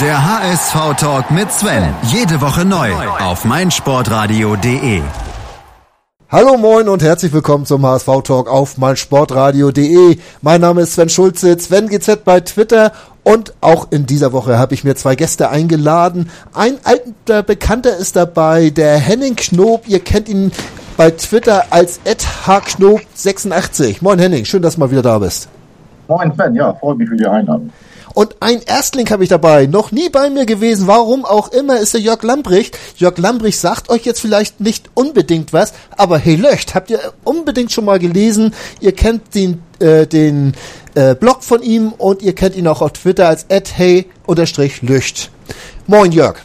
Der HSV-Talk mit Sven. Jede Woche neu auf meinsportradio.de. Hallo moin und herzlich willkommen zum HSV Talk auf meinsportradio.de. Mein Name ist Sven Schulze, Sven GZ bei Twitter und auch in dieser Woche habe ich mir zwei Gäste eingeladen. Ein alter Bekannter ist dabei, der Henning Knob. Ihr kennt ihn bei Twitter als hknob86. Moin Henning, schön, dass du mal wieder da bist. Moin Sven, ja, freut mich für die Einladung. Und ein Erstling habe ich dabei, noch nie bei mir gewesen, warum auch immer, ist der Jörg Lambricht. Jörg Lambricht sagt euch jetzt vielleicht nicht unbedingt was, aber hey Löcht, habt ihr unbedingt schon mal gelesen. Ihr kennt den, äh, den äh, Blog von ihm und ihr kennt ihn auch auf Twitter als hey-löcht. Moin Jörg.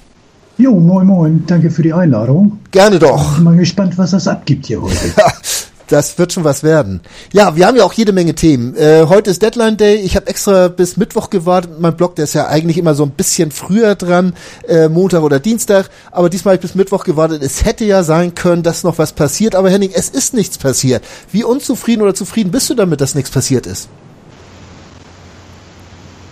Jo, moin moin, danke für die Einladung. Gerne doch. Ich bin mal gespannt, was das abgibt hier heute. Das wird schon was werden. Ja, wir haben ja auch jede Menge Themen. Äh, heute ist Deadline Day. Ich habe extra bis Mittwoch gewartet. Mein Blog, der ist ja eigentlich immer so ein bisschen früher dran, äh, Montag oder Dienstag. Aber diesmal habe ich bis Mittwoch gewartet. Es hätte ja sein können, dass noch was passiert. Aber Henning, es ist nichts passiert. Wie unzufrieden oder zufrieden bist du damit, dass nichts passiert ist?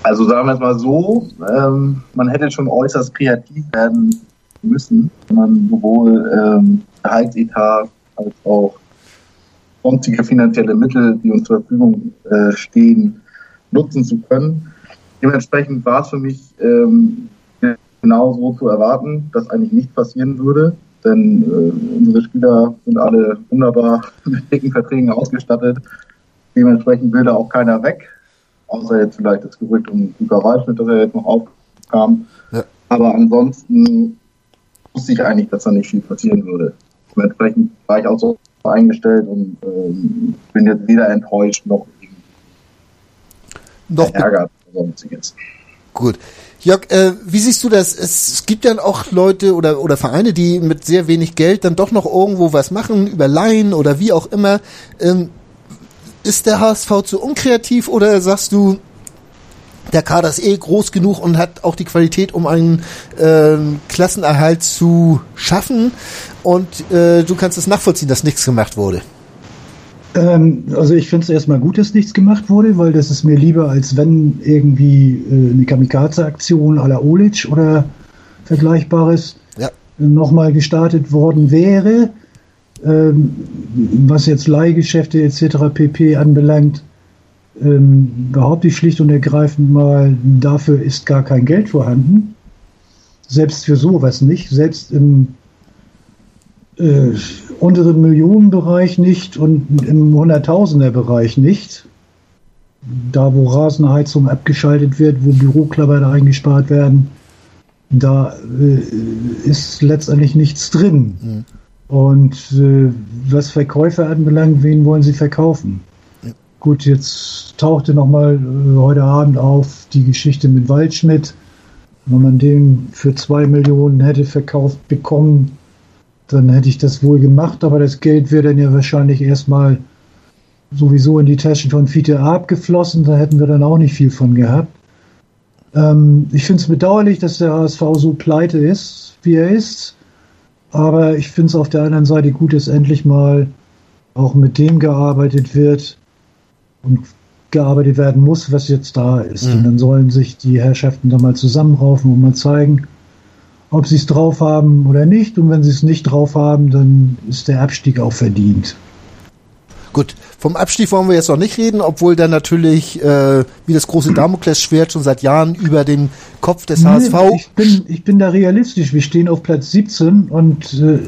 Also sagen wir es mal so, ähm, man hätte schon äußerst kreativ werden müssen, wenn man sowohl ähm, Gehaltsetat als auch sonstige finanzielle Mittel, die uns zur Verfügung äh, stehen, nutzen zu können. Dementsprechend war es für mich ähm, genau so zu erwarten, dass eigentlich nichts passieren würde. Denn äh, unsere Spieler sind alle wunderbar mit dicken Verträgen ausgestattet. Dementsprechend will da auch keiner weg. Außer jetzt vielleicht das Gerücht um Luca Waldschmidt, dass er jetzt noch aufkam. Ja. Aber ansonsten wusste ich eigentlich, dass da nicht viel passieren würde. Dementsprechend war ich auch so eingestellt und ähm, bin jetzt weder enttäuscht noch, noch ärgert sonstiges. Gut. Jörg, äh, wie siehst du das? Es, gibt ja auch Leute oder, oder Vereine, die mit sehr wenig Geld dann doch noch irgendwo was machen, über Laien oder wie auch immer. Ähm, ist der HSV zu unkreativ oder sagst du, der Kader ist eh groß genug und hat auch die Qualität, um einen äh, Klassenerhalt zu schaffen. Und äh, du kannst es nachvollziehen, dass nichts gemacht wurde. Ähm, also ich finde es erstmal gut, dass nichts gemacht wurde, weil das ist mir lieber, als wenn irgendwie äh, eine Kamikaze-Aktion à la Olic oder Vergleichbares ja. nochmal gestartet worden wäre. Ähm, was jetzt Leihgeschäfte etc. pp. anbelangt, ähm, behaupte ich schlicht und ergreifend mal, dafür ist gar kein Geld vorhanden. Selbst für sowas nicht. Selbst im äh, unteren Millionenbereich nicht und im Hunderttausender-Bereich nicht. Da, wo Rasenheizung abgeschaltet wird, wo Büroklammer eingespart werden, da äh, ist letztendlich nichts drin. Mhm. Und äh, was Verkäufer anbelangt, wen wollen sie verkaufen? Gut, jetzt tauchte nochmal äh, heute Abend auf die Geschichte mit Waldschmidt. Wenn man den für zwei Millionen hätte verkauft bekommen, dann hätte ich das wohl gemacht, aber das Geld wäre dann ja wahrscheinlich erstmal sowieso in die Taschen von Fiete abgeflossen, da hätten wir dann auch nicht viel von gehabt. Ähm, ich finde es bedauerlich, dass der HSV so pleite ist, wie er ist, aber ich finde es auf der anderen Seite gut, dass endlich mal auch mit dem gearbeitet wird, und gearbeitet werden muss, was jetzt da ist. Mhm. Und dann sollen sich die Herrschaften da mal zusammenraufen und mal zeigen, ob sie es drauf haben oder nicht. Und wenn sie es nicht drauf haben, dann ist der Abstieg auch verdient. Gut, vom Abstieg wollen wir jetzt noch nicht reden, obwohl dann natürlich äh, wie das große Damoklesschwert schon seit Jahren über dem Kopf des nee, HSV. Ich bin, ich bin da realistisch. Wir stehen auf Platz 17 und äh,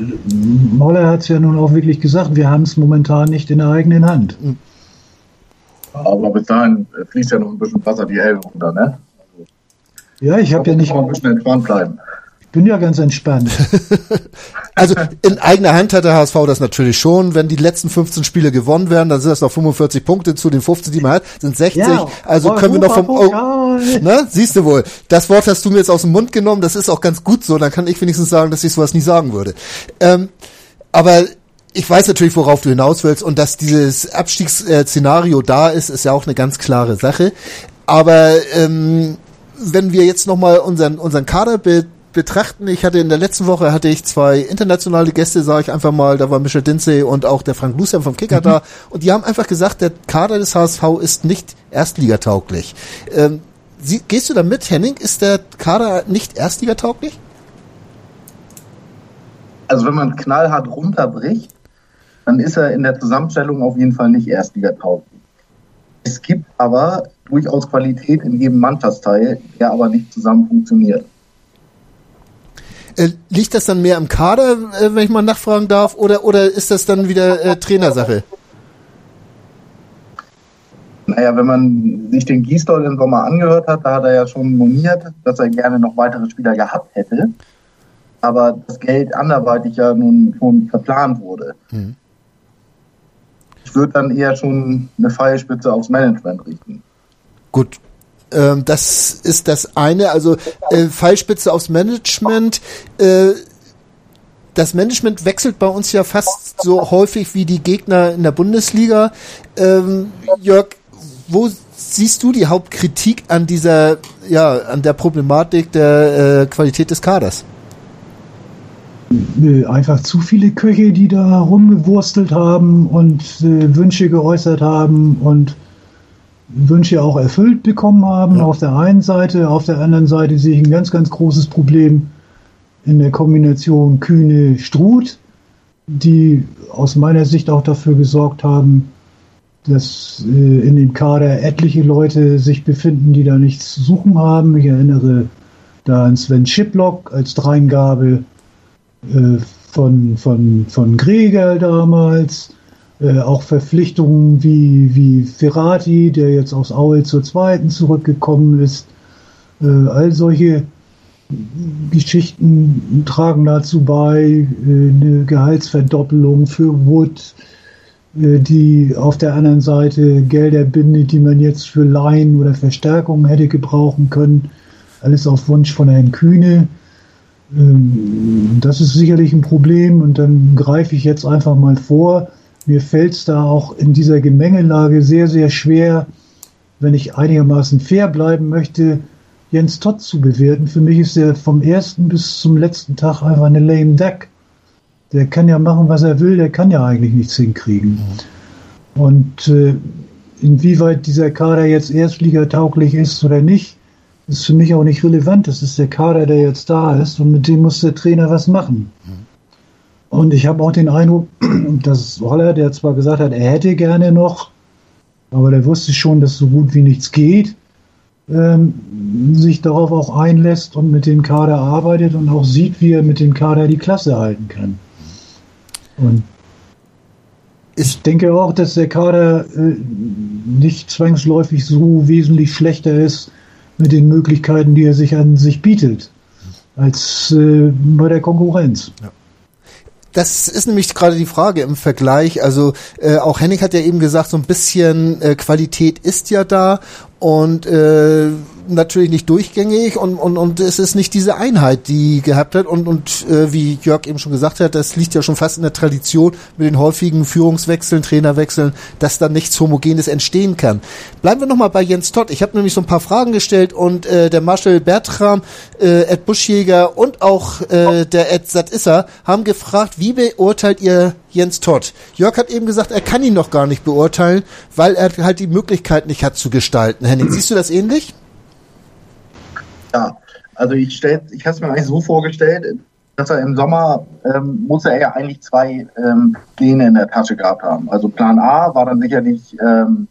Moller hat es ja nun auch wirklich gesagt, wir haben es momentan nicht in der eigenen Hand. Mhm. Aber bis dahin fließt ja noch ein bisschen Wasser die Elbe runter, ne? Also, ja, ich habe ja nicht. Ein bisschen entspannt bleiben. Ich bin ja ganz entspannt. also in eigener Hand hat der HSV das natürlich schon. Wenn die letzten 15 Spiele gewonnen werden, dann sind das noch 45 Punkte zu den 15, die man hat, sind 60. Ja, also können wir noch vom oh, ne? Siehst du wohl. Das Wort hast du mir jetzt aus dem Mund genommen. Das ist auch ganz gut so. Dann kann ich wenigstens sagen, dass ich sowas nie sagen würde. Ähm, aber ich weiß natürlich, worauf du hinaus willst und dass dieses Abstiegsszenario da ist, ist ja auch eine ganz klare Sache. Aber ähm, wenn wir jetzt nochmal unseren, unseren Kader be betrachten, ich hatte in der letzten Woche hatte ich zwei internationale Gäste, sage ich einfach mal, da war Michel Dinsey und auch der Frank Lucian vom Kicker mhm. da und die haben einfach gesagt, der Kader des HSV ist nicht erstligatauglich. Ähm, Sie, gehst du da mit, Henning? Ist der Kader nicht erstligatauglich? Also wenn man knallhart runterbricht, dann ist er in der Zusammenstellung auf jeden Fall nicht erstligatauglich. Es gibt aber durchaus Qualität in jedem Mannschaftsteil, der aber nicht zusammen funktioniert. Äh, liegt das dann mehr im Kader, äh, wenn ich mal nachfragen darf, oder, oder ist das dann wieder äh, Trainersache? Naja, wenn man sich den Gisdol im Sommer angehört hat, da hat er ja schon moniert, dass er gerne noch weitere Spieler gehabt hätte. Aber das Geld anderweitig ja nun schon verplant wurde. Mhm. Ich würde dann eher schon eine Pfeilspitze aufs Management richten. Gut, ähm, das ist das eine. Also äh, Fallspitze aufs Management. Äh, das Management wechselt bei uns ja fast so häufig wie die Gegner in der Bundesliga. Ähm, Jörg, wo siehst du die Hauptkritik an dieser, ja, an der Problematik der äh, Qualität des Kaders? Einfach zu viele Köche, die da rumgewurstelt haben und äh, Wünsche geäußert haben und Wünsche auch erfüllt bekommen haben. Ja. Auf der einen Seite, auf der anderen Seite sehe ich ein ganz, ganz großes Problem in der Kombination Kühne-Struth, die aus meiner Sicht auch dafür gesorgt haben, dass äh, in dem Kader etliche Leute sich befinden, die da nichts zu suchen haben. Ich erinnere da an Sven Schiplock als Dreingabe äh, von, von, von Gregel damals. Äh, auch Verpflichtungen wie, wie Ferrati, der jetzt aus Aue zur zweiten zurückgekommen ist. Äh, all solche Geschichten tragen dazu bei, äh, eine Gehaltsverdoppelung für Wood, äh, die auf der anderen Seite Gelder bindet, die man jetzt für Laien oder Verstärkungen hätte gebrauchen können. Alles auf Wunsch von Herrn Kühne. Ähm, das ist sicherlich ein Problem und dann greife ich jetzt einfach mal vor. Mir fällt es da auch in dieser Gemengelage sehr, sehr schwer, wenn ich einigermaßen fair bleiben möchte, Jens Todd zu bewerten. Für mich ist er vom ersten bis zum letzten Tag einfach eine lame duck. Der kann ja machen, was er will, der kann ja eigentlich nichts hinkriegen. Und äh, inwieweit dieser Kader jetzt erstligatauglich ist oder nicht, ist für mich auch nicht relevant. Das ist der Kader, der jetzt da ist und mit dem muss der Trainer was machen. Und ich habe auch den Eindruck, dass Holler, der zwar gesagt hat, er hätte gerne noch, aber der wusste schon, dass so gut wie nichts geht, ähm, sich darauf auch einlässt und mit dem Kader arbeitet und auch sieht, wie er mit dem Kader die Klasse halten kann. Und ich denke auch, dass der Kader äh, nicht zwangsläufig so wesentlich schlechter ist mit den Möglichkeiten, die er sich an sich bietet, als äh, bei der Konkurrenz. Ja. Das ist nämlich gerade die Frage im Vergleich. Also äh, auch Henning hat ja eben gesagt, so ein bisschen äh, Qualität ist ja da und äh, natürlich nicht durchgängig und, und, und es ist nicht diese Einheit, die gehabt hat und, und äh, wie Jörg eben schon gesagt hat, das liegt ja schon fast in der Tradition mit den häufigen Führungswechseln, Trainerwechseln, dass da nichts Homogenes entstehen kann. Bleiben wir nochmal bei Jens Todd. Ich habe nämlich so ein paar Fragen gestellt und äh, der Marshall Bertram, äh, Ed Buschjäger und auch äh, der Ed Satissa haben gefragt, wie beurteilt ihr Jens Todd? Jörg hat eben gesagt, er kann ihn noch gar nicht beurteilen, weil er halt die Möglichkeit nicht hat zu gestalten. Henning, siehst du das ähnlich? Ja, also ich stell, ich habe es mir eigentlich so vorgestellt, dass er im Sommer ähm, muss er ja eigentlich zwei ähm, Pläne in der Tasche gehabt haben. Also Plan A war dann sicherlich ähm,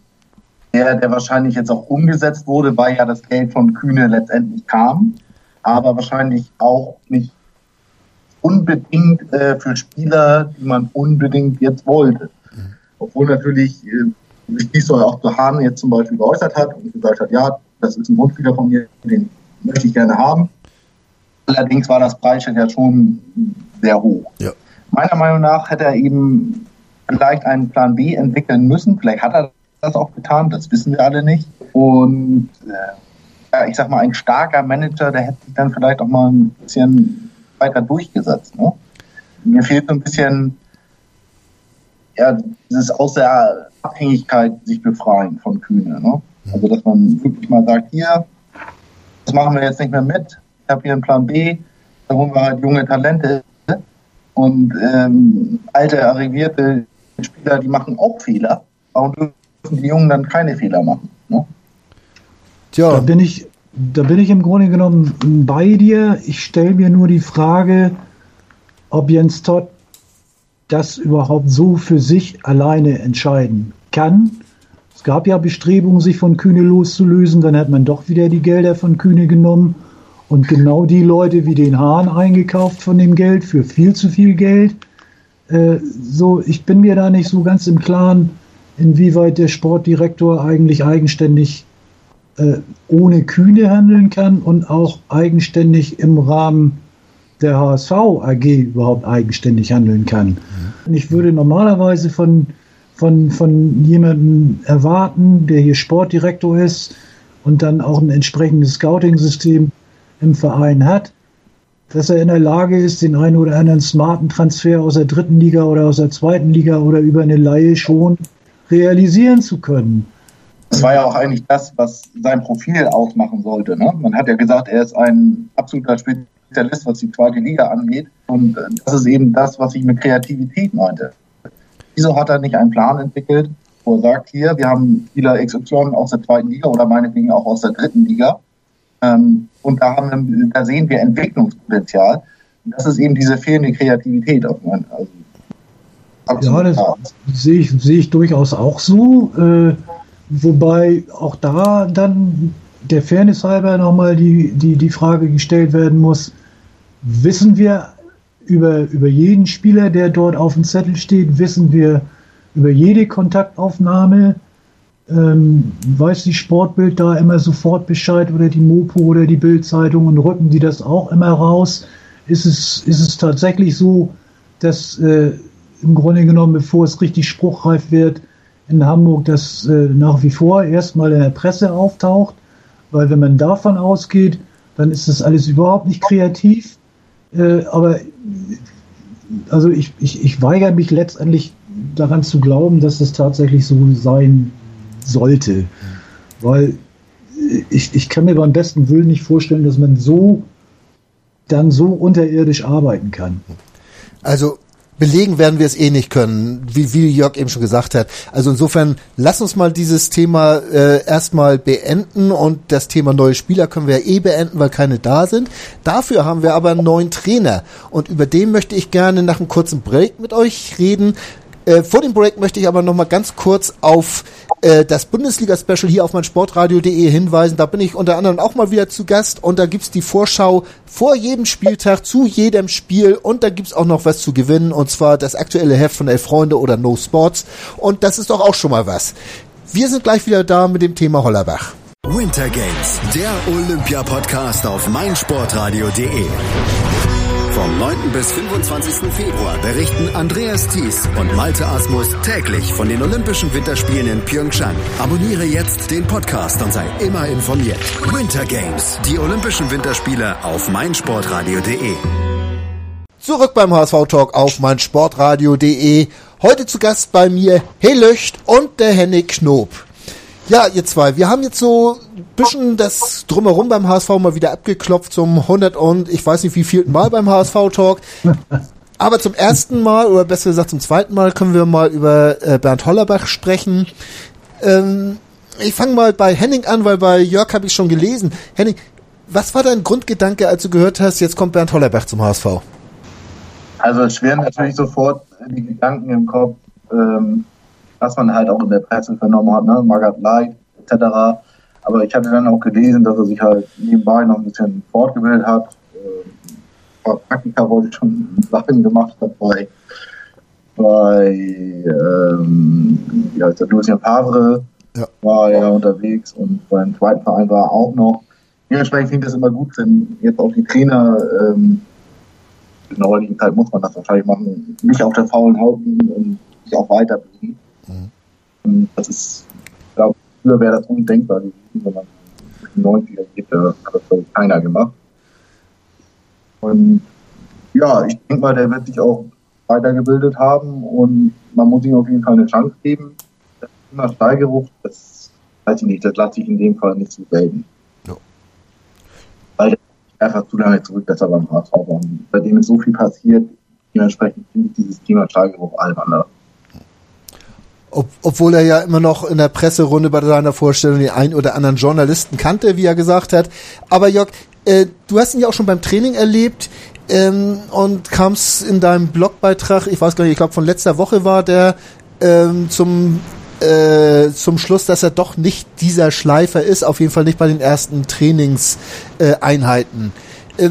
der, der wahrscheinlich jetzt auch umgesetzt wurde, weil ja das Geld von Kühne letztendlich kam, aber wahrscheinlich auch nicht unbedingt äh, für Spieler, die man unbedingt jetzt wollte. Mhm. Obwohl natürlich äh, sich dies auch zu Hahn jetzt zum Beispiel geäußert hat und gesagt hat, ja, das ist ein Wunschspieler von mir, den möchte ich gerne haben. Allerdings war das Preisschild ja schon sehr hoch. Ja. Meiner Meinung nach hätte er eben vielleicht einen Plan B entwickeln müssen. Vielleicht hat er das auch getan, das wissen wir alle nicht. Und äh, ich sag mal, ein starker Manager, der hätte sich dann vielleicht auch mal ein bisschen weiter durchgesetzt. Ne? Mir fehlt so ein bisschen ja, dieses aus der Abhängigkeit sich befreien von Kühne. Ne? Also dass man wirklich mal sagt, hier, das machen wir jetzt nicht mehr mit. Ich habe hier einen Plan B, da holen wir halt junge Talente und ähm, alte, arrivierte Spieler, die machen auch Fehler. Warum dürfen die Jungen dann keine Fehler machen? Ne? Tja. Da bin ich, da bin ich im Grunde genommen bei dir. Ich stelle mir nur die Frage, ob Jens Todd das überhaupt so für sich alleine entscheiden kann. Es gab ja Bestrebungen, sich von Kühne loszulösen, dann hat man doch wieder die Gelder von Kühne genommen und genau die Leute wie den Hahn eingekauft von dem Geld für viel zu viel Geld. Äh, so, ich bin mir da nicht so ganz im Klaren, inwieweit der Sportdirektor eigentlich eigenständig äh, ohne Kühne handeln kann und auch eigenständig im Rahmen der HSV AG überhaupt eigenständig handeln kann. Und ich würde normalerweise von, von, von jemandem erwarten, der hier Sportdirektor ist und dann auch ein entsprechendes Scouting-System im Verein hat, dass er in der Lage ist, den einen oder anderen smarten Transfer aus der dritten Liga oder aus der zweiten Liga oder über eine Laie schon realisieren zu können. Das war ja auch eigentlich das, was sein Profil ausmachen sollte. Ne? Man hat ja gesagt, er ist ein absoluter Spezialist, was die zweite Liga angeht. Und äh, das ist eben das, was ich mit Kreativität meinte. Wieso hat er nicht einen Plan entwickelt, wo er sagt, hier, wir haben Spieler XY aus der zweiten Liga oder meinetwegen auch aus der dritten Liga. Ähm, und da, haben, da sehen wir Entwicklungspotenzial. Und das ist eben diese fehlende Kreativität. Also, ja, das sehe ich, sehe ich durchaus auch so. Äh, wobei auch da dann der Fairness halber nochmal die, die, die Frage gestellt werden muss, wissen wir über, über jeden Spieler, der dort auf dem Zettel steht, wissen wir über jede Kontaktaufnahme, ähm, weiß die Sportbild da immer sofort Bescheid oder die Mopo oder die Bildzeitung und rücken die das auch immer raus? Ist es, ist es tatsächlich so, dass äh, im Grunde genommen, bevor es richtig spruchreif wird, in Hamburg das äh, nach wie vor erstmal in der Presse auftaucht, weil wenn man davon ausgeht, dann ist das alles überhaupt nicht kreativ. Äh, aber also ich, ich, ich weigere mich letztendlich daran zu glauben, dass das tatsächlich so sein sollte. Weil ich, ich kann mir beim besten Willen nicht vorstellen, dass man so dann so unterirdisch arbeiten kann. Also belegen werden wir es eh nicht können, wie, wie Jörg eben schon gesagt hat. Also insofern, lass uns mal dieses Thema äh, erstmal beenden und das Thema neue Spieler können wir ja eh beenden, weil keine da sind. Dafür haben wir aber einen neuen Trainer und über den möchte ich gerne nach einem kurzen Break mit euch reden. Äh, vor dem Break möchte ich aber noch mal ganz kurz auf äh, das Bundesliga-Special hier auf mein Sportradio.de hinweisen. Da bin ich unter anderem auch mal wieder zu Gast und da gibt's die Vorschau vor jedem Spieltag zu jedem Spiel und da gibt's auch noch was zu gewinnen und zwar das aktuelle Heft von Elf Freunde oder No Sports und das ist doch auch schon mal was. Wir sind gleich wieder da mit dem Thema Hollerbach. Winter Games, der Olympia-Podcast auf meinsportradio.de. Vom 9. bis 25. Februar berichten Andreas Thies und Malte Asmus täglich von den Olympischen Winterspielen in Pyeongchang. Abonniere jetzt den Podcast und sei immer informiert. Winter Games, die Olympischen Winterspiele auf meinsportradio.de. Zurück beim HSV Talk auf meinsportradio.de. Heute zu Gast bei mir Löcht und der Henning Knob. Ja, ihr zwei, wir haben jetzt so ein bisschen das Drumherum beim HSV mal wieder abgeklopft zum 100 und ich weiß nicht wie vielten Mal beim HSV-Talk. Aber zum ersten Mal, oder besser gesagt zum zweiten Mal, können wir mal über äh, Bernd Hollerbach sprechen. Ähm, ich fange mal bei Henning an, weil bei Jörg habe ich schon gelesen. Henning, was war dein Grundgedanke, als du gehört hast, jetzt kommt Bernd Hollerbach zum HSV? Also es schweren natürlich sofort die Gedanken im Kopf, ähm, was man halt auch in der Presse vernommen hat, ne? Margaret Light etc. Aber ich hatte dann auch gelesen, dass er sich halt nebenbei noch ein bisschen fortgebildet hat. Äh, Praktika wollte ich schon Sachen gemacht hat bei, bei ähm, wie heißt der, Lucien Favre ja. war er unterwegs und beim zweiten Verein war er auch noch. Dementsprechend finde ich das immer gut, wenn jetzt auch die Trainer ähm, in der heutigen Zeit muss man das wahrscheinlich machen, nicht auf der faulen Haut liegen und sich auch weiterbringen. Mhm. Das ist, ich glaube, früher wäre das undenkbar gewesen, wenn man in den 90er geht, da hat das keiner gemacht. Und ja, ich denke mal, der wird sich auch weitergebildet haben und man muss ihm auf jeden Fall eine Chance geben. Das Thema Steigerung, das weiß ich nicht, das lasse ich in dem Fall nicht so selten. Ja. Weil der einfach zu lange zurück, dass er beim HSV war. Bei dem ist so viel passiert, dementsprechend finde ich dieses Thema Steigerung albern. Ob, obwohl er ja immer noch in der Presserunde bei seiner Vorstellung den ein oder anderen Journalisten kannte, wie er gesagt hat. Aber Jörg, äh, du hast ihn ja auch schon beim Training erlebt ähm, und kamst in deinem Blogbeitrag, ich weiß gar nicht, ich glaube von letzter Woche war der ähm, zum äh, zum Schluss, dass er doch nicht dieser Schleifer ist, auf jeden Fall nicht bei den ersten Trainingseinheiten. Äh,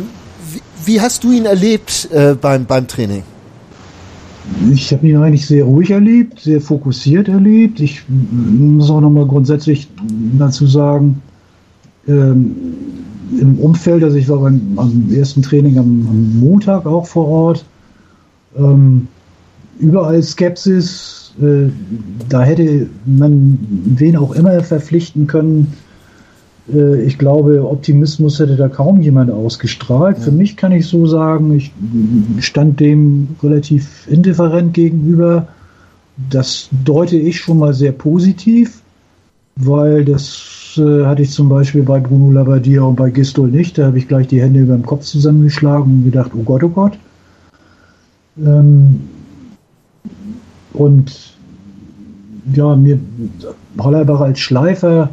wie, wie, hast du ihn erlebt äh, beim, beim Training? Ich habe ihn eigentlich sehr ruhig erlebt, sehr fokussiert erlebt. Ich muss auch nochmal grundsätzlich dazu sagen, ähm, im Umfeld, also ich war beim, beim ersten Training am, am, Montag auch vor Ort, ähm, überall Skepsis. Äh, da hätte man wen auch immer verpflichten können. Äh, ich glaube, Optimismus hätte da kaum jemand ausgestrahlt. Ja. Für mich kann ich so sagen, ich stand dem relativ indifferent gegenüber. Das deute ich schon mal sehr positiv, weil das äh, hatte ich zum Beispiel bei Bruno Labbadia und bei Gistol nicht. Da habe ich gleich die Hände über dem Kopf zusammengeschlagen und gedacht, oh Gott, oh Gott. Ähm, und ja, mir Hollerbach als Schleifer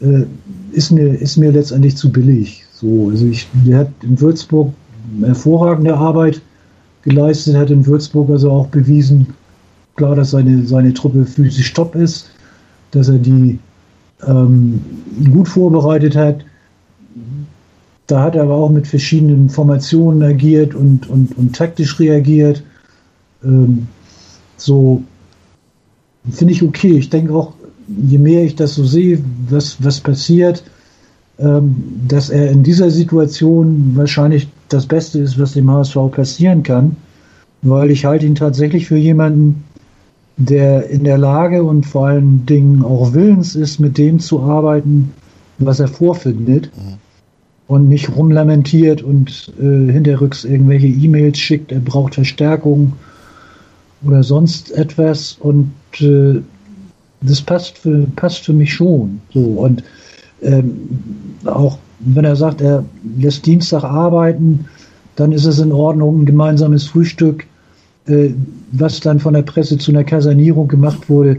äh, ist, mir, ist mir letztendlich zu billig. So, also ich, der hat in Würzburg hervorragende Arbeit geleistet, hat in Würzburg also auch bewiesen, klar, dass seine, seine Truppe physisch top ist, dass er die ähm, gut vorbereitet hat. Da hat er aber auch mit verschiedenen Formationen agiert und, und, und taktisch reagiert. Ähm, so finde ich okay. Ich denke auch, je mehr ich das so sehe, was, was passiert, ähm, dass er in dieser Situation wahrscheinlich das Beste ist, was dem HSV passieren kann, weil ich halte ihn tatsächlich für jemanden, der in der Lage und vor allen Dingen auch willens ist, mit dem zu arbeiten, was er vorfindet mhm. und nicht rumlamentiert und äh, hinterrücks irgendwelche E-Mails schickt, er braucht Verstärkung oder sonst etwas und äh, das passt für, passt für mich schon. So und ähm, auch wenn er sagt, er lässt Dienstag arbeiten, dann ist es in Ordnung, ein gemeinsames Frühstück, äh, was dann von der Presse zu einer Kasernierung gemacht wurde,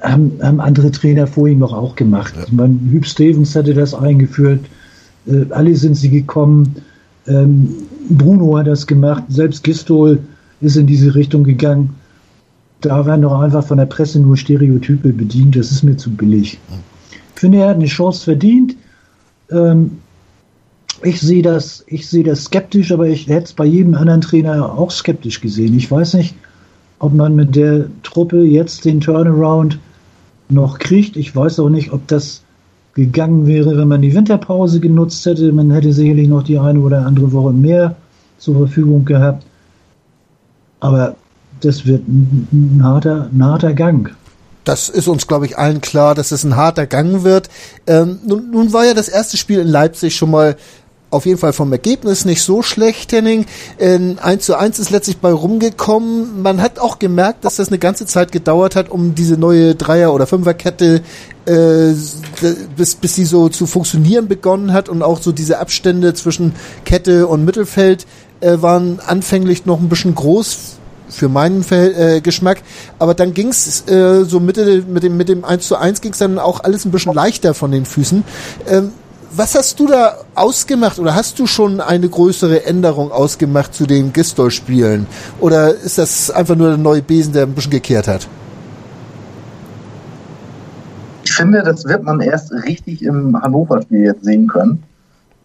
haben, haben andere Trainer vor ihm auch gemacht. Ja. Meine, Hüb Stevens hatte das eingeführt, äh, alle sind sie gekommen, ähm, Bruno hat das gemacht, selbst Gistol ist in diese Richtung gegangen da werden doch einfach von der Presse nur Stereotype bedient. Das ist mir zu billig. Ich finde, er hat eine Chance verdient. Ähm, ich sehe das, ich sehe das skeptisch, aber ich hätte es bei jedem anderen Trainer auch skeptisch gesehen. Ich weiß nicht, ob man mit der Truppe jetzt den Turnaround noch kriegt. Ich weiß auch nicht, ob das gegangen wäre, wenn man die Winterpause genutzt hätte. Man hätte sicherlich noch die eine oder andere Woche mehr zur Verfügung gehabt. Aber das wird ein, harter, ein harter Gang. Das ist uns, glaube ich, allen klar, dass es ein harter Gang wird. Ähm, nun, nun war ja das erste Spiel in Leipzig schon mal auf jeden Fall vom Ergebnis nicht so schlecht, Henning. Ähm, 1 zu 1 ist letztlich bei rumgekommen. Man hat auch gemerkt, dass das eine ganze Zeit gedauert hat, um diese neue Dreier- oder Fünferkette, äh, bis, bis sie so zu funktionieren begonnen hat und auch so diese Abstände zwischen Kette und Mittelfeld äh, waren anfänglich noch ein bisschen groß für meinen äh, Geschmack. Aber dann ging's äh, so Mitte mit dem mit dem 1 zu 1 ging's dann auch alles ein bisschen leichter von den Füßen. Ähm, was hast du da ausgemacht oder hast du schon eine größere Änderung ausgemacht zu den Gistol-Spielen? Oder ist das einfach nur der neue Besen, der ein bisschen gekehrt hat? Ich finde, das wird man erst richtig im Hannover-Spiel jetzt sehen können.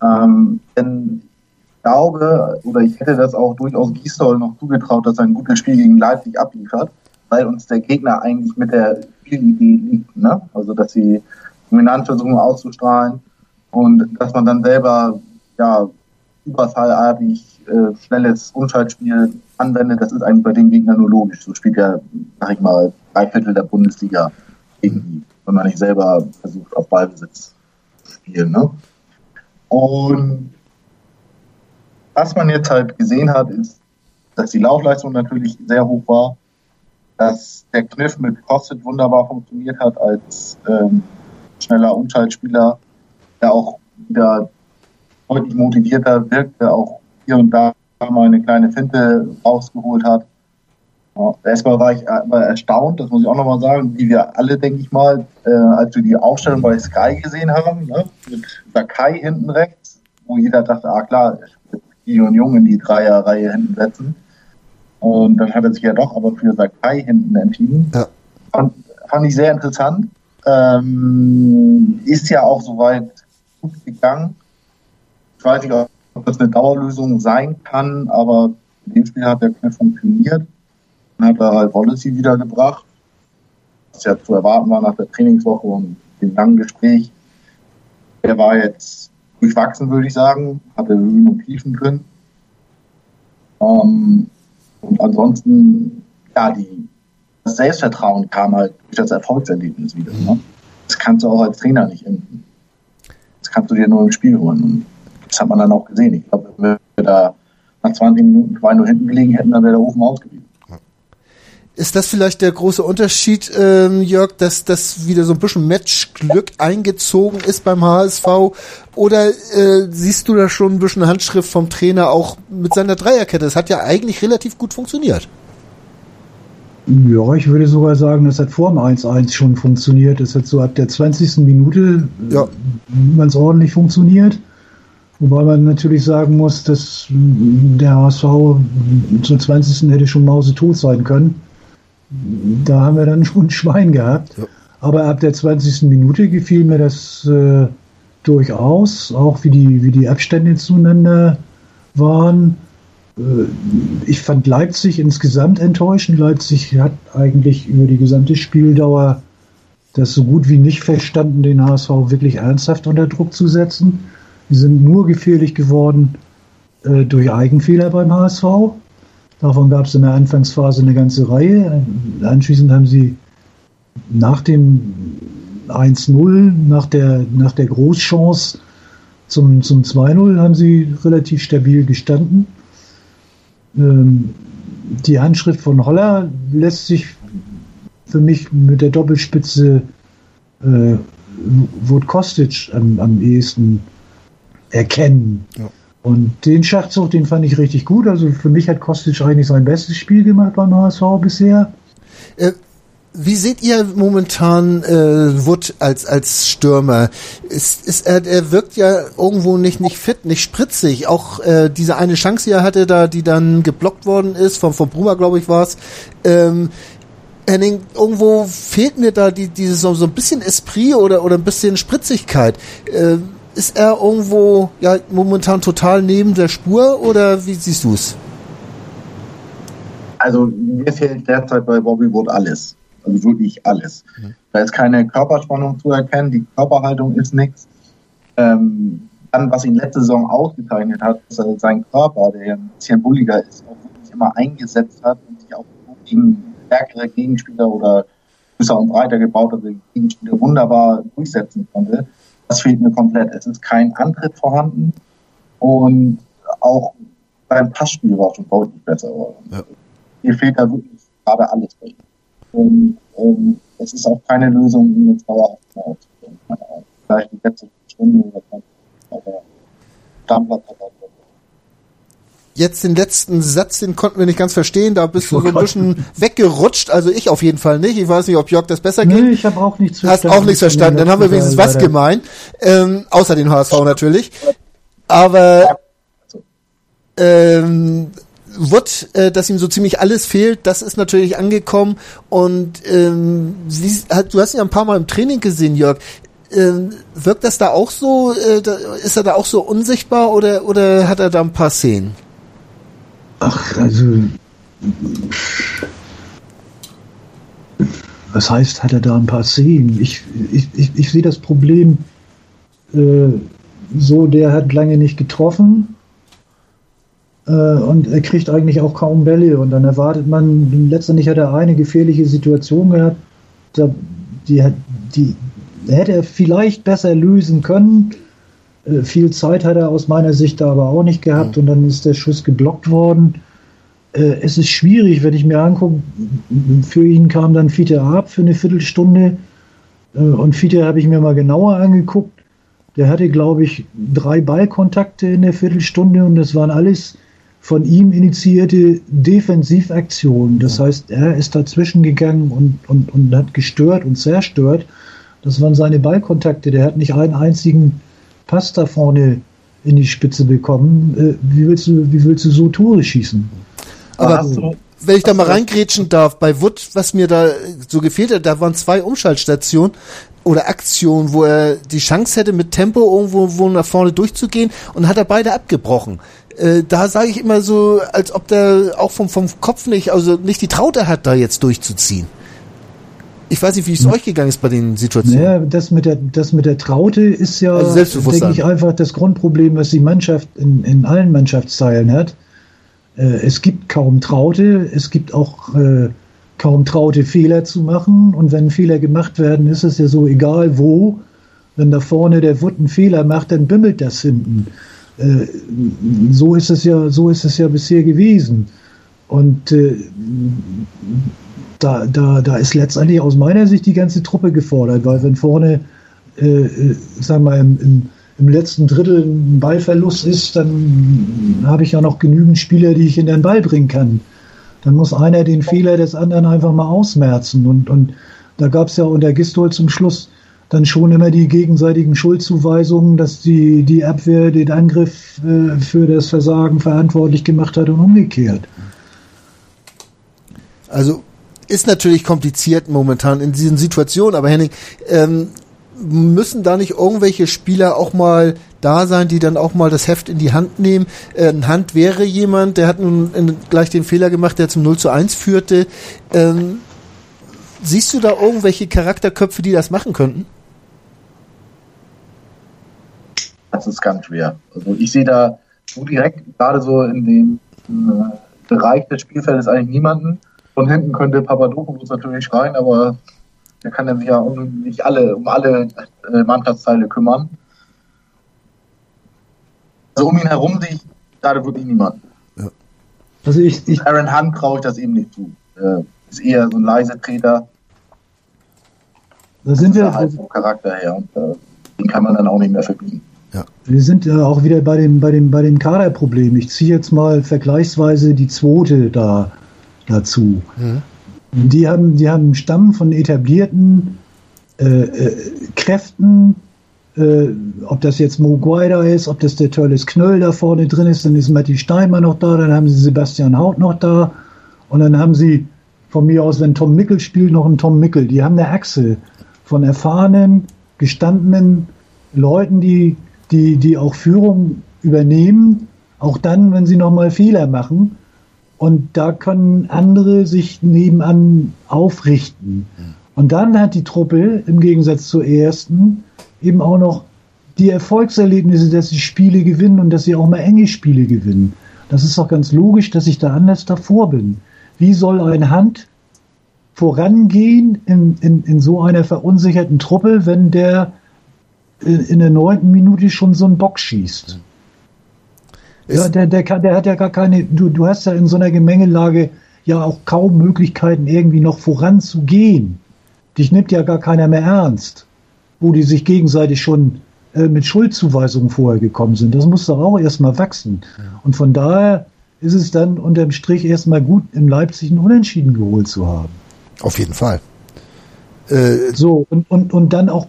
Ähm, denn glaube, oder ich hätte das auch durchaus Gisdol noch zugetraut, dass er ein gutes Spiel gegen Leipzig abliefert, weil uns der Gegner eigentlich mit der Spielidee liegt. Ne? Also, dass sie dominant versuchen auszustrahlen und dass man dann selber ja, überfallartig äh, schnelles Umschaltspiel anwendet, das ist eigentlich bei dem Gegner nur logisch. So spielt ja, sag ich mal, drei Viertel der Bundesliga irgendwie, wenn man nicht selber versucht, auf Ballbesitz zu spielen. Ne? Und was man jetzt halt gesehen hat, ist, dass die Laufleistung natürlich sehr hoch war, dass der Kniff mit Kostet wunderbar funktioniert hat als ähm, schneller Umschaltspieler, der auch wieder deutlich motivierter wirkt, der auch hier und da mal eine kleine Finte rausgeholt hat. Ja, erstmal war ich erstaunt, das muss ich auch nochmal sagen, wie wir alle, denke ich mal, äh, als wir die Aufstellung bei Sky gesehen haben, ne, mit Sakai hinten rechts, wo jeder dachte, ah klar, die und Jung in die Dreierreihe hinten setzen. Und dann hat er sich ja doch aber für Sakai hinten entschieden. Ja. Fand, fand ich sehr interessant. Ähm, ist ja auch soweit gut gegangen. Ich weiß nicht, ob das eine Dauerlösung sein kann, aber in dem Spiel hat der Kniff funktioniert. Dann hat er halt Wallacey wiedergebracht. Was ja zu erwarten war nach der Trainingswoche und dem langen Gespräch. Der war jetzt durchwachsen, würde ich sagen. Hatte Höhen und Tiefen drin. Ähm, und ansonsten, ja, die, das Selbstvertrauen kam halt durch das Erfolgserlebnis wieder. Ne? Das kannst du auch als Trainer nicht enden. Das kannst du dir nur im Spiel holen. Und das hat man dann auch gesehen. Ich glaube, wenn wir da nach 20 Minuten 2 hinten gelegen hätten, dann wäre der Ofen ausgeblieben. Ist das vielleicht der große Unterschied, ähm, Jörg, dass das wieder so ein bisschen Matchglück eingezogen ist beim HSV? Oder äh, siehst du da schon ein bisschen Handschrift vom Trainer auch mit seiner Dreierkette? Das hat ja eigentlich relativ gut funktioniert. Ja, ich würde sogar sagen, das hat vor dem 1-1 schon funktioniert. Das hat so ab der 20. Minute ja. ganz ordentlich funktioniert. Wobei man natürlich sagen muss, dass der HSV zur 20. hätte schon mausetot sein können. Da haben wir dann schon ein Schwein gehabt. Ja. Aber ab der 20. Minute gefiel mir das äh, durchaus, auch wie die, wie die Abstände zueinander waren. Äh, ich fand Leipzig insgesamt enttäuschend. Leipzig hat eigentlich über die gesamte Spieldauer das so gut wie nicht verstanden, den HSV wirklich ernsthaft unter Druck zu setzen. Die sind nur gefährlich geworden äh, durch Eigenfehler beim HSV. Davon gab es in der Anfangsphase eine ganze Reihe. Anschließend haben sie nach dem 1-0, nach der, nach der Großchance zum, zum 2-0, haben sie relativ stabil gestanden. Ähm, die Handschrift von Holler lässt sich für mich mit der Doppelspitze äh, Wut Kostic am, am ehesten erkennen. Ja. Und den Schachzug, den fand ich richtig gut. Also für mich hat Kostic eigentlich sein bestes Spiel gemacht beim HSV bisher. Äh, wie seht ihr momentan äh, Wood als als Stürmer? Ist, ist er, er wirkt ja irgendwo nicht nicht fit, nicht spritzig. Auch äh, diese eine Chance, die er hatte, da die dann geblockt worden ist vom vom Bruma, glaube ich, war es. Ähm, Henning, irgendwo fehlt mir da die dieses so, so ein bisschen Esprit oder oder ein bisschen Spritzigkeit. Äh, ist er irgendwo ja momentan total neben der Spur oder wie siehst du es? Also mir fehlt derzeit bei Bobby Wood alles. Also wirklich alles. Mhm. Da ist keine Körperspannung zu erkennen, die Körperhaltung ist nichts. Ähm, dann, was ihn letzte Saison ausgezeichnet hat, ist also sein Körper, der ein bisschen bulliger ist, auch wirklich immer eingesetzt hat und sich auch gegen stärkere Gegenspieler oder größer und breiter gebaut, also Gegenspieler wunderbar durchsetzen konnte. Das fehlt mir komplett. Es ist kein Antritt vorhanden und auch beim Passspiel war schon deutlich besser. Ja. Hier fehlt da wirklich gerade alles bei ihm. Und ähm, es ist auch keine Lösung, ihn jetzt dauerhaft auszuführen. Vielleicht die letzte Stunde oder so. Aber Stammplatz hat er Jetzt den letzten Satz, den konnten wir nicht ganz verstehen. Da bist du so ein bisschen weggerutscht. Also ich auf jeden Fall nicht. Ich weiß nicht, ob Jörg das besser geht. Nee, ich habe auch nichts verstanden. Hast auch nichts verstanden. Dann haben wir wenigstens was gemeint. Ähm, außer den HSV natürlich. Aber ähm, wird, äh, dass ihm so ziemlich alles fehlt, das ist natürlich angekommen. Und ähm, du hast ihn ja ein paar Mal im Training gesehen, Jörg. Ähm, wirkt das da auch so? Äh, da, ist er da auch so unsichtbar oder, oder hat er da ein paar Szenen? Ach, also. Was heißt, hat er da ein paar Szenen? Ich, ich, ich, ich sehe das Problem äh, so, der hat lange nicht getroffen äh, und er kriegt eigentlich auch kaum Bälle und dann erwartet man, letztendlich hat er eine gefährliche Situation gehabt, da, die, die hätte er vielleicht besser lösen können, viel Zeit hat er aus meiner Sicht da aber auch nicht gehabt mhm. und dann ist der Schuss geblockt worden. Äh, es ist schwierig, wenn ich mir angucke, für ihn kam dann Fiete ab für eine Viertelstunde äh, und Fiete habe ich mir mal genauer angeguckt. Der hatte, glaube ich, drei Ballkontakte in der Viertelstunde und das waren alles von ihm initiierte Defensivaktion. Das heißt, er ist dazwischen gegangen und, und, und hat gestört und zerstört. Das waren seine Ballkontakte. Der hat nicht einen einzigen Pass da vorne in die Spitze bekommen. Äh, wie, willst du, wie willst du so Tore schießen? Aber also, wenn ich da mal reingrätschen darf, bei Wood, was mir da so gefehlt hat, da waren zwei Umschaltstationen oder Aktionen, wo er die Chance hätte, mit Tempo irgendwo wo nach vorne durchzugehen und hat er beide abgebrochen. Äh, da sage ich immer so, als ob der auch vom, vom Kopf nicht, also nicht die Traute hat, da jetzt durchzuziehen. Ich weiß nicht, wie es euch gegangen ist bei den Situationen. Ja, das mit der, das mit der Traute ist ja, also denke ich, einfach das Grundproblem, was die Mannschaft in, in allen Mannschaftsteilen hat. Äh, es gibt kaum Traute, es gibt auch äh, kaum Traute, Fehler zu machen. Und wenn Fehler gemacht werden, ist es ja so egal wo. Wenn da vorne der Wut einen Fehler macht, dann bimmelt das hinten. Äh, so ist es ja, so ist es ja bisher gewesen. Und äh, da, da, da ist letztendlich aus meiner Sicht die ganze Truppe gefordert, weil wenn vorne, äh, äh sagen wir im, im, im, letzten Drittel ein Ballverlust ist, dann habe ich ja noch genügend Spieler, die ich in den Ball bringen kann. Dann muss einer den Fehler des anderen einfach mal ausmerzen. Und, und da gab es ja unter Gistol zum Schluss dann schon immer die gegenseitigen Schuldzuweisungen, dass die, die Abwehr den Angriff äh, für das Versagen verantwortlich gemacht hat und umgekehrt. Also ist natürlich kompliziert momentan in diesen Situationen, aber Henning, ähm, müssen da nicht irgendwelche Spieler auch mal da sein, die dann auch mal das Heft in die Hand nehmen? Äh, ein Hand wäre jemand, der hat nun gleich den Fehler gemacht, der zum 0 zu 1 führte. Ähm, siehst du da irgendwelche Charakterköpfe, die das machen könnten? das ist ganz schwer. Also ich sehe da so direkt, gerade so in dem äh, Bereich des Spielfeldes eigentlich niemanden. Von hinten könnte Papadopoulos natürlich schreien, aber der kann sich ja um nicht alle, um alle äh, Mannschaftsteile kümmern. Also um ihn herum sehe ich gerade wirklich niemanden. Ja. Also ich, ich Aaron Hunt traue ich das eben nicht zu. Äh, ist eher so ein leise Treter. Da sind wir halt vom Charakter her und äh, den kann man dann auch nicht mehr verbieten. Ja. Wir sind ja auch wieder bei dem, bei dem, bei dem Kaderproblem. Ich ziehe jetzt mal vergleichsweise die zweite da dazu. Mhm. Die haben, die haben einen Stamm von etablierten äh, äh, Kräften, äh, ob das jetzt Mo Guaida ist, ob das der Törles Knöll da vorne drin ist, dann ist Matti Steinmann noch da, dann haben sie Sebastian Haut noch da und dann haben sie von mir aus, wenn Tom Mickel spielt, noch einen Tom Mickel. Die haben eine Achse von erfahrenen, gestandenen Leuten, die die, die auch Führung übernehmen, auch dann, wenn sie nochmal Fehler machen. Und da können andere sich nebenan aufrichten. Und dann hat die Truppe im Gegensatz zur ersten eben auch noch die Erfolgserlebnisse, dass sie Spiele gewinnen und dass sie auch mal enge Spiele gewinnen. Das ist doch ganz logisch, dass ich da anders davor bin. Wie soll ein Hand vorangehen in, in, in so einer verunsicherten Truppe, wenn der in der neunten Minute schon so einen Bock schießt. Ja, der, der, kann, der hat ja gar keine, du, du hast ja in so einer Gemengelage ja auch kaum Möglichkeiten, irgendwie noch voranzugehen. Dich nimmt ja gar keiner mehr ernst, wo die sich gegenseitig schon äh, mit Schuldzuweisungen vorher gekommen sind. Das muss doch auch erstmal wachsen. Ja. Und von daher ist es dann unterm Strich erstmal gut, in Leipzig einen Unentschieden geholt zu haben. Auf jeden Fall. Äh, so, und, und, und dann auch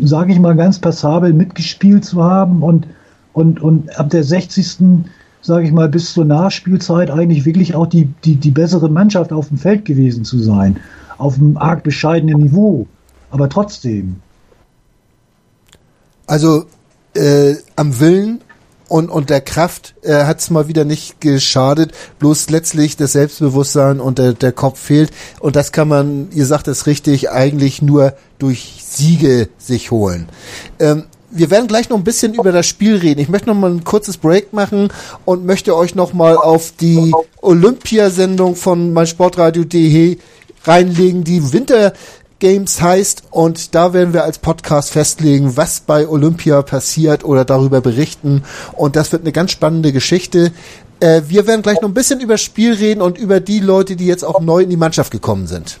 sage ich mal, ganz passabel mitgespielt zu haben und, und, und ab der 60. sage ich mal, bis zur Nachspielzeit eigentlich wirklich auch die, die, die bessere Mannschaft auf dem Feld gewesen zu sein. Auf einem arg bescheidenen Niveau. Aber trotzdem. Also äh, am Willen und, und der Kraft äh, hat es mal wieder nicht geschadet. Bloß letztlich das Selbstbewusstsein und der, der Kopf fehlt. Und das kann man, ihr sagt es richtig, eigentlich nur durch Siege sich holen. Ähm, wir werden gleich noch ein bisschen über das Spiel reden. Ich möchte noch mal ein kurzes Break machen und möchte euch noch mal auf die Olympiasendung von meinsportradio.de reinlegen, die Winter Games heißt und da werden wir als Podcast festlegen, was bei Olympia passiert oder darüber berichten und das wird eine ganz spannende Geschichte. Äh, wir werden gleich noch ein bisschen über Spiel reden und über die Leute, die jetzt auch neu in die Mannschaft gekommen sind.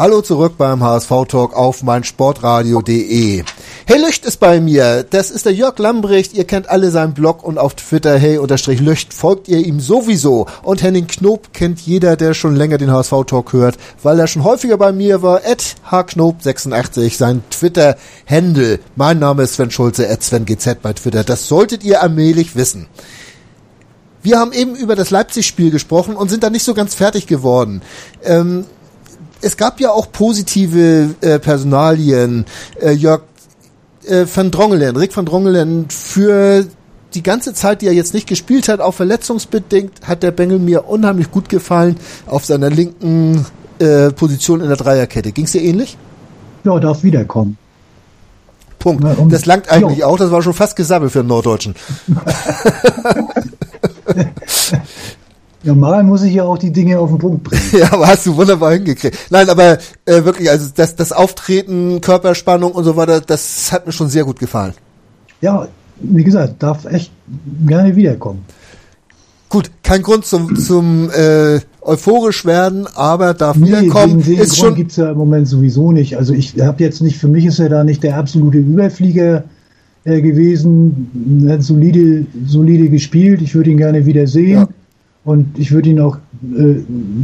Hallo zurück beim HSV-Talk auf meinsportradio.de. Hey Lücht ist bei mir. Das ist der Jörg Lambrecht. Ihr kennt alle seinen Blog und auf Twitter hey-lücht folgt ihr ihm sowieso. Und Henning Knob kennt jeder, der schon länger den HSV-Talk hört, weil er schon häufiger bei mir war. At hknob86, sein Twitter-Händel. Mein Name ist Sven Schulze, at SvenGZ bei Twitter. Das solltet ihr allmählich wissen. Wir haben eben über das Leipzig-Spiel gesprochen und sind da nicht so ganz fertig geworden. Ähm, es gab ja auch positive äh, Personalien. Äh, Jörg äh, van Drongelen, Rick van Drongelen, für die ganze Zeit, die er jetzt nicht gespielt hat, auch verletzungsbedingt, hat der Bengel mir unheimlich gut gefallen auf seiner linken äh, Position in der Dreierkette. Ging es dir ähnlich? Ja, darf wiederkommen. Punkt. Ja, das langt eigentlich jo. auch, das war schon fast Gesabbel für einen Norddeutschen. Ja, mal muss ich ja auch die Dinge auf den Punkt bringen. ja, aber hast du wunderbar hingekriegt. Nein, aber äh, wirklich, also das, das Auftreten, Körperspannung und so weiter, das hat mir schon sehr gut gefallen. Ja, wie gesagt, darf echt gerne wiederkommen. Gut, kein Grund zum, zum äh, euphorisch werden, aber darf nee, wiederkommen. Den, den ist Grund schon gibt's ja im Moment sowieso nicht. Also ich habe jetzt nicht, für mich ist er da nicht der absolute Überflieger äh, gewesen. Er hat solide, solide gespielt. Ich würde ihn gerne wieder sehen. Ja. Und ich würde ihn auch äh,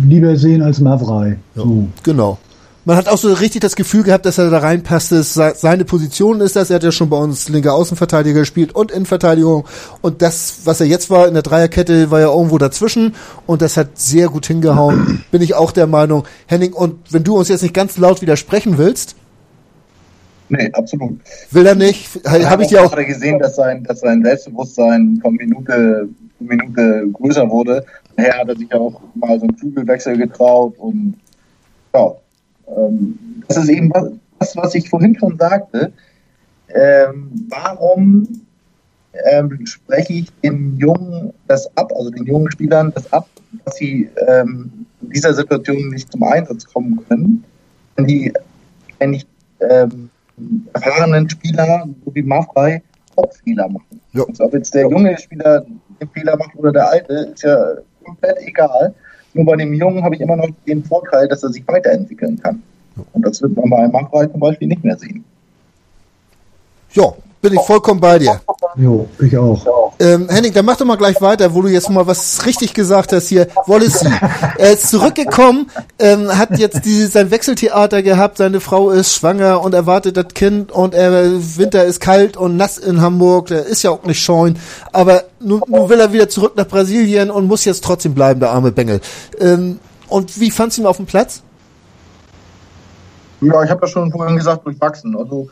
lieber sehen als Mavrei. Ja, so. Genau. Man hat auch so richtig das Gefühl gehabt, dass er da reinpasst. Dass seine Position ist das. Er hat ja schon bei uns linker Außenverteidiger gespielt und Innenverteidigung. Und das, was er jetzt war in der Dreierkette, war ja irgendwo dazwischen. Und das hat sehr gut hingehauen. Bin ich auch der Meinung. Henning, und wenn du uns jetzt nicht ganz laut widersprechen willst. Nee, absolut. Will er nicht? Habe ich dir auch gerade gesehen, dass sein, dass sein Selbstbewusstsein von Minute Minute größer wurde. Daher hat er sich auch mal so einen Flügelwechsel getraut und ja, ähm, das ist eben was, was ich vorhin schon sagte. Ähm, warum ähm, spreche ich den Jungen das ab, also den jungen Spielern das ab, dass sie ähm, in dieser Situation nicht zum Einsatz kommen können, wenn die, wenn die ähm, erfahrenen Spieler, so wie Maffrey, auch Fehler machen. Ja. Also ob jetzt der junge Spieler den Fehler macht oder der alte, ist ja komplett egal. Nur bei dem Jungen habe ich immer noch den Vorteil, dass er sich weiterentwickeln kann. Und das wird man bei einem Machbreit zum Beispiel nicht mehr sehen. Ja, bin ich vollkommen bei dir. Jo, ich auch. Ähm, Henning, dann mach doch mal gleich weiter, wo du jetzt mal was richtig gesagt hast hier. Wallace, er ist zurückgekommen, ähm, hat jetzt diese, sein Wechseltheater gehabt, seine Frau ist schwanger und erwartet das Kind und er, Winter ist kalt und nass in Hamburg, der ist ja auch nicht scheuen, aber nun, nun will er wieder zurück nach Brasilien und muss jetzt trotzdem bleiben, der arme Bengel. Ähm, und wie fandst du ihn auf dem Platz? Ja, ich habe ja schon vorhin gesagt, durchwachsen. Also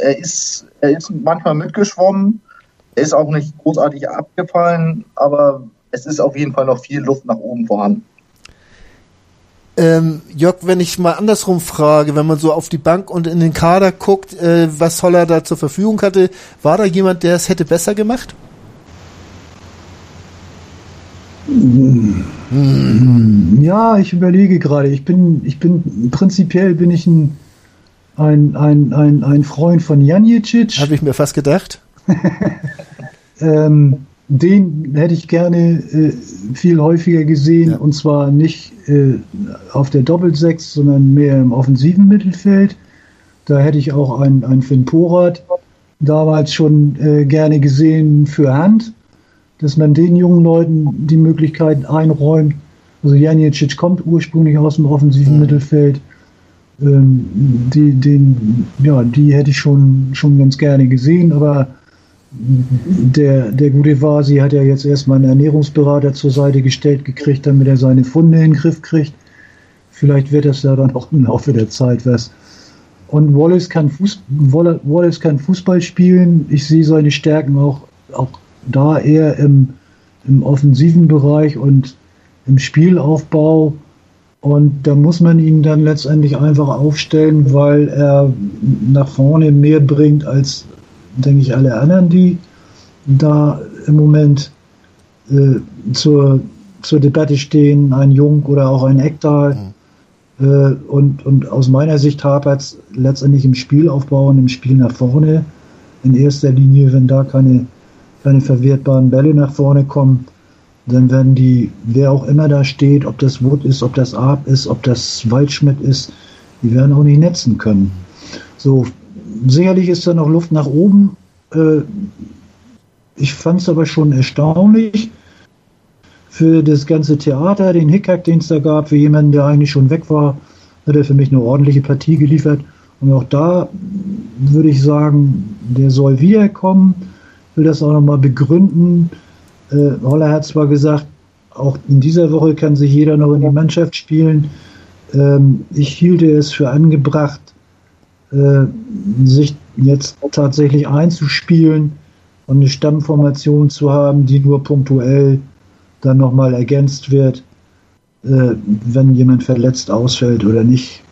er ist, er ist manchmal mitgeschwommen, er ist auch nicht großartig abgefallen, aber es ist auf jeden Fall noch viel Luft nach oben vorhanden. Ähm, Jörg, wenn ich mal andersrum frage, wenn man so auf die Bank und in den Kader guckt, äh, was Holler da zur Verfügung hatte, war da jemand, der es hätte besser gemacht? Ja, ich überlege gerade. Ich bin, ich bin prinzipiell bin ich ein ein, ein, ein, ein Freund von Janicic. Habe ich mir fast gedacht. ähm, den hätte ich gerne äh, viel häufiger gesehen ja. und zwar nicht äh, auf der Doppelsechs, sondern mehr im offensiven Mittelfeld. Da hätte ich auch einen, einen Finn Porat damals schon äh, gerne gesehen für Hand, dass man den jungen Leuten die Möglichkeit einräumt. Also Janicic kommt ursprünglich aus dem offensiven ja. Mittelfeld ähm, die, den, ja, die hätte ich schon, schon ganz gerne gesehen, aber der, der gute Vasi hat ja jetzt erstmal einen Ernährungsberater zur Seite gestellt gekriegt, damit er seine Funde in den Griff kriegt. Vielleicht wird das ja dann auch im Laufe der Zeit was. Und Wallace kann, Fuß, Wallace kann Fußball spielen. Ich sehe seine Stärken auch, auch da eher im, im offensiven Bereich und im Spielaufbau. Und da muss man ihn dann letztendlich einfach aufstellen, weil er nach vorne mehr bringt als, denke ich, alle anderen, die da im Moment äh, zur, zur Debatte stehen, ein Jung oder auch ein Ektal. Mhm. Äh, und, und aus meiner Sicht hapert es letztendlich im Spielaufbau und im Spiel nach vorne. In erster Linie, wenn da keine, keine verwertbaren Bälle nach vorne kommen, dann werden die, wer auch immer da steht, ob das Wood ist, ob das Arp ist, ob das Waldschmidt ist, die werden auch nicht netzen können. So, sicherlich ist da noch Luft nach oben. Äh, ich fand es aber schon erstaunlich für das ganze Theater, den Hickhack, den es da gab, für jemanden, der eigentlich schon weg war, hat er für mich eine ordentliche Partie geliefert. Und auch da würde ich sagen, der soll wiederkommen, will das auch nochmal begründen. Äh, Holler hat zwar gesagt, auch in dieser Woche kann sich jeder noch in die Mannschaft spielen. Ähm, ich hielte es für angebracht, äh, sich jetzt tatsächlich einzuspielen und eine Stammformation zu haben, die nur punktuell dann nochmal ergänzt wird, äh, wenn jemand verletzt ausfällt oder nicht.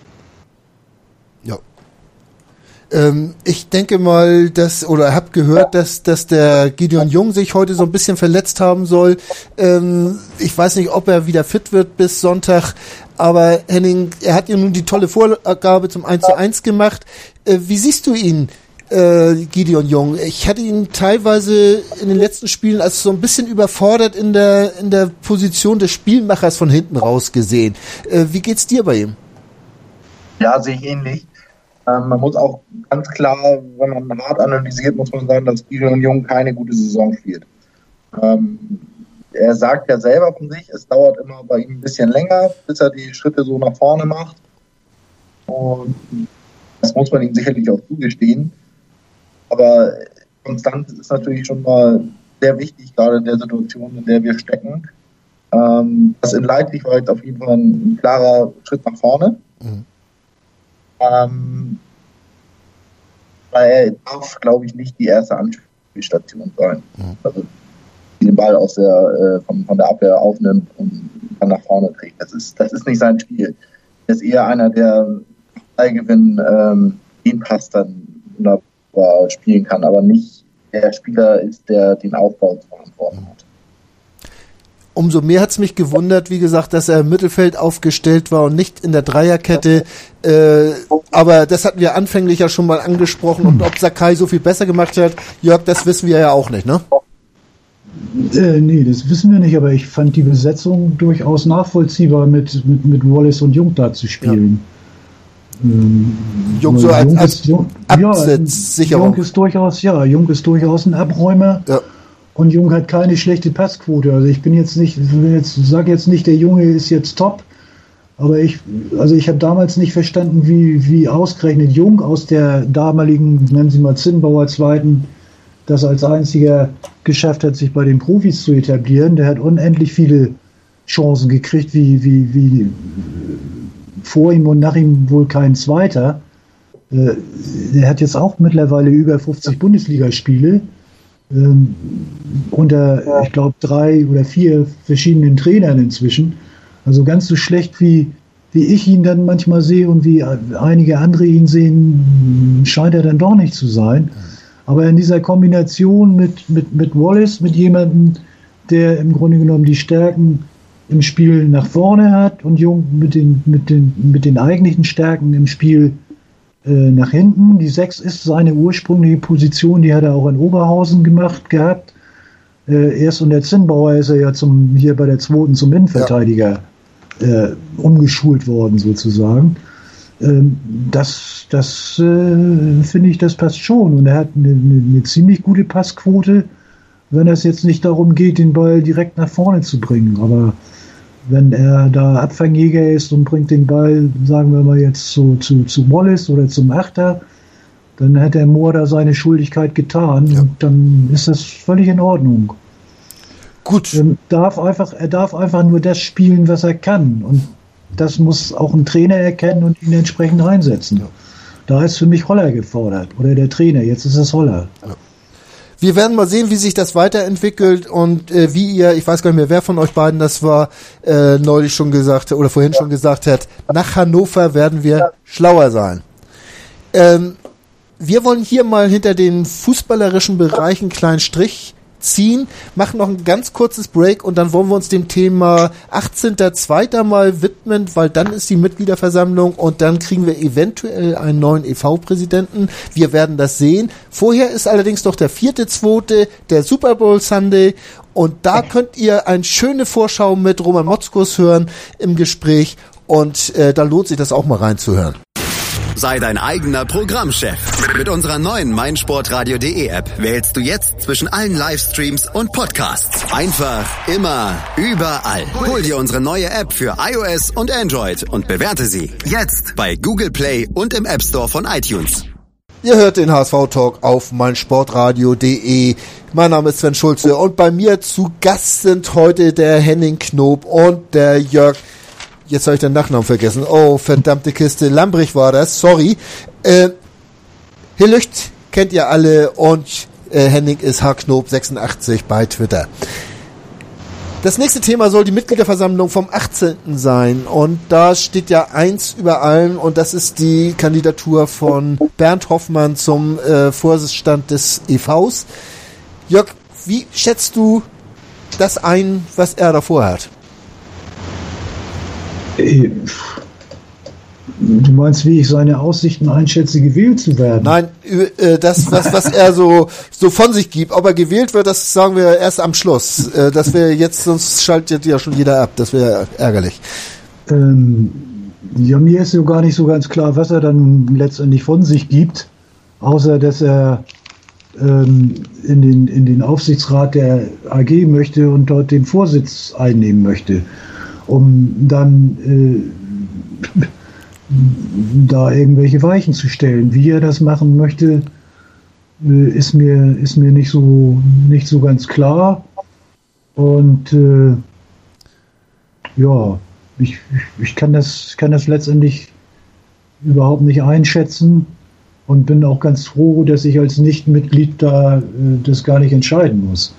Ähm, ich denke mal, dass, oder habe gehört, dass, dass der Gideon Jung sich heute so ein bisschen verletzt haben soll. Ähm, ich weiß nicht, ob er wieder fit wird bis Sonntag, aber Henning, er hat ja nun die tolle Vorgabe zum 1 zu 1 gemacht. Äh, wie siehst du ihn? Äh, Gideon Jung. Ich hatte ihn teilweise in den letzten Spielen als so ein bisschen überfordert in der in der Position des Spielmachers von hinten raus gesehen. Äh, wie geht's dir bei ihm? Ja, sehe ich ähnlich. Ähm, man muss auch ganz klar, wenn man hart analysiert, muss man sagen, dass Gideon Jung keine gute Saison spielt. Ähm, er sagt ja selber von sich, es dauert immer bei ihm ein bisschen länger, bis er die Schritte so nach vorne macht. Und das muss man ihm sicherlich auch zugestehen. Aber Konstanz ist natürlich schon mal sehr wichtig, gerade in der Situation, in der wir stecken. Ähm, das in Leipzig war jetzt auf jeden Fall ein klarer Schritt nach vorne. Mhm. Ähm, weil er darf, glaube ich, nicht die erste Anspielstation sein. Mhm. Also den Ball aus der, äh, von, von der Abwehr aufnimmt und dann nach vorne trägt. Das ist, das ist nicht sein Spiel. Er ist eher einer, der Ballgewinn ähm, den Pass dann wunderbar spielen kann, aber nicht der Spieler ist, der den Aufbau zu verantworten hat umso mehr hat es mich gewundert, wie gesagt, dass er im Mittelfeld aufgestellt war und nicht in der Dreierkette. Äh, aber das hatten wir anfänglich ja schon mal angesprochen. Und ob Sakai so viel besser gemacht hat, Jörg, das wissen wir ja auch nicht, ne? Äh, nee, das wissen wir nicht, aber ich fand die Besetzung durchaus nachvollziehbar, mit, mit, mit Wallace und Jung da zu spielen. Ja. Ähm, Jung so als, als Jung, ja, Jung ist durchaus, ja, Jung ist durchaus ein Abräumer. Ja. Und Jung hat keine schlechte Passquote. Also ich bin jetzt nicht, jetzt sage jetzt nicht, der Junge ist jetzt top. Aber ich, also ich habe damals nicht verstanden, wie, wie ausgerechnet Jung aus der damaligen, nennen Sie mal Zinnbauer zweiten, das als einziger geschafft hat, sich bei den Profis zu etablieren. Der hat unendlich viele Chancen gekriegt, wie, wie, wie vor ihm und nach ihm wohl kein zweiter. Äh, der hat jetzt auch mittlerweile über 50 Bundesligaspiele ähm, unter, ich glaube, drei oder vier verschiedenen Trainern inzwischen. Also ganz so schlecht wie, wie ich ihn dann manchmal sehe und wie einige andere ihn sehen, scheint er dann doch nicht zu sein. Aber in dieser Kombination mit, mit, mit Wallace, mit jemandem, der im Grunde genommen die Stärken im Spiel nach vorne hat und Jung mit den, mit den, mit den eigentlichen Stärken im Spiel äh, nach hinten. Die 6 ist seine ursprüngliche Position, die hat er auch in Oberhausen gemacht gehabt. Äh, erst unter Zinnbauer ist er ja zum, hier bei der zweiten zum Innenverteidiger ja. äh, umgeschult worden, sozusagen. Ähm, das das äh, finde ich, das passt schon. Und er hat eine, eine, eine ziemlich gute Passquote, wenn es jetzt nicht darum geht, den Ball direkt nach vorne zu bringen. Aber wenn er da Abfangjäger ist und bringt den Ball, sagen wir mal jetzt zu, zu, zu Wallace oder zum Achter, dann hat der Moore da seine Schuldigkeit getan ja. und dann ist das völlig in Ordnung. Gut. Er darf, einfach, er darf einfach nur das spielen, was er kann. Und das muss auch ein Trainer erkennen und ihn entsprechend einsetzen. Ja. Da ist für mich Holler gefordert. Oder der Trainer, jetzt ist es Holler. Ja. Wir werden mal sehen, wie sich das weiterentwickelt und äh, wie ihr, ich weiß gar nicht mehr, wer von euch beiden das war, äh, neulich schon gesagt oder vorhin schon gesagt hat, nach Hannover werden wir schlauer sein. Ähm, wir wollen hier mal hinter den fußballerischen Bereichen kleinen Strich ziehen, machen noch ein ganz kurzes Break und dann wollen wir uns dem Thema 18.02. mal widmen, weil dann ist die Mitgliederversammlung und dann kriegen wir eventuell einen neuen EV-Präsidenten. Wir werden das sehen. Vorher ist allerdings doch der vierte, zweite, der Super Bowl Sunday und da könnt ihr eine schöne Vorschau mit Roman Motzkus hören im Gespräch und äh, da lohnt sich das auch mal reinzuhören. Sei dein eigener Programmchef. Mit unserer neuen meinsportradio.de App wählst du jetzt zwischen allen Livestreams und Podcasts. Einfach, immer, überall. Hol dir unsere neue App für iOS und Android und bewerte sie jetzt bei Google Play und im App Store von iTunes. Ihr hört den HSV-Talk auf meinsportradio.de. Mein Name ist Sven Schulze und bei mir zu Gast sind heute der Henning Knob und der Jörg jetzt habe ich den Nachnamen vergessen. Oh, verdammte Kiste. Lambrich war das, sorry. Äh, Hillücht kennt ihr alle und äh, Henning ist Haarknob86 bei Twitter. Das nächste Thema soll die Mitgliederversammlung vom 18. sein. Und da steht ja eins über allem und das ist die Kandidatur von Bernd Hoffmann zum äh, Vorstand des EVs. Jörg, wie schätzt du das ein, was er davor hat? Äh, du meinst, wie ich seine Aussichten einschätze, gewählt zu werden? Nein, äh, das, was, was er so, so von sich gibt. Ob er gewählt wird, das sagen wir erst am Schluss. Äh, das wäre jetzt, sonst schaltet ja schon jeder ab. Das wäre ärgerlich. Ähm, ja, mir ist so gar nicht so ganz klar, was er dann letztendlich von sich gibt. Außer, dass er ähm, in, den, in den Aufsichtsrat der AG möchte und dort den Vorsitz einnehmen möchte um dann äh, da irgendwelche Weichen zu stellen. Wie er das machen möchte, äh, ist mir ist mir nicht so nicht so ganz klar. Und äh, ja, ich, ich kann das kann das letztendlich überhaupt nicht einschätzen und bin auch ganz froh, dass ich als Nichtmitglied da äh, das gar nicht entscheiden muss.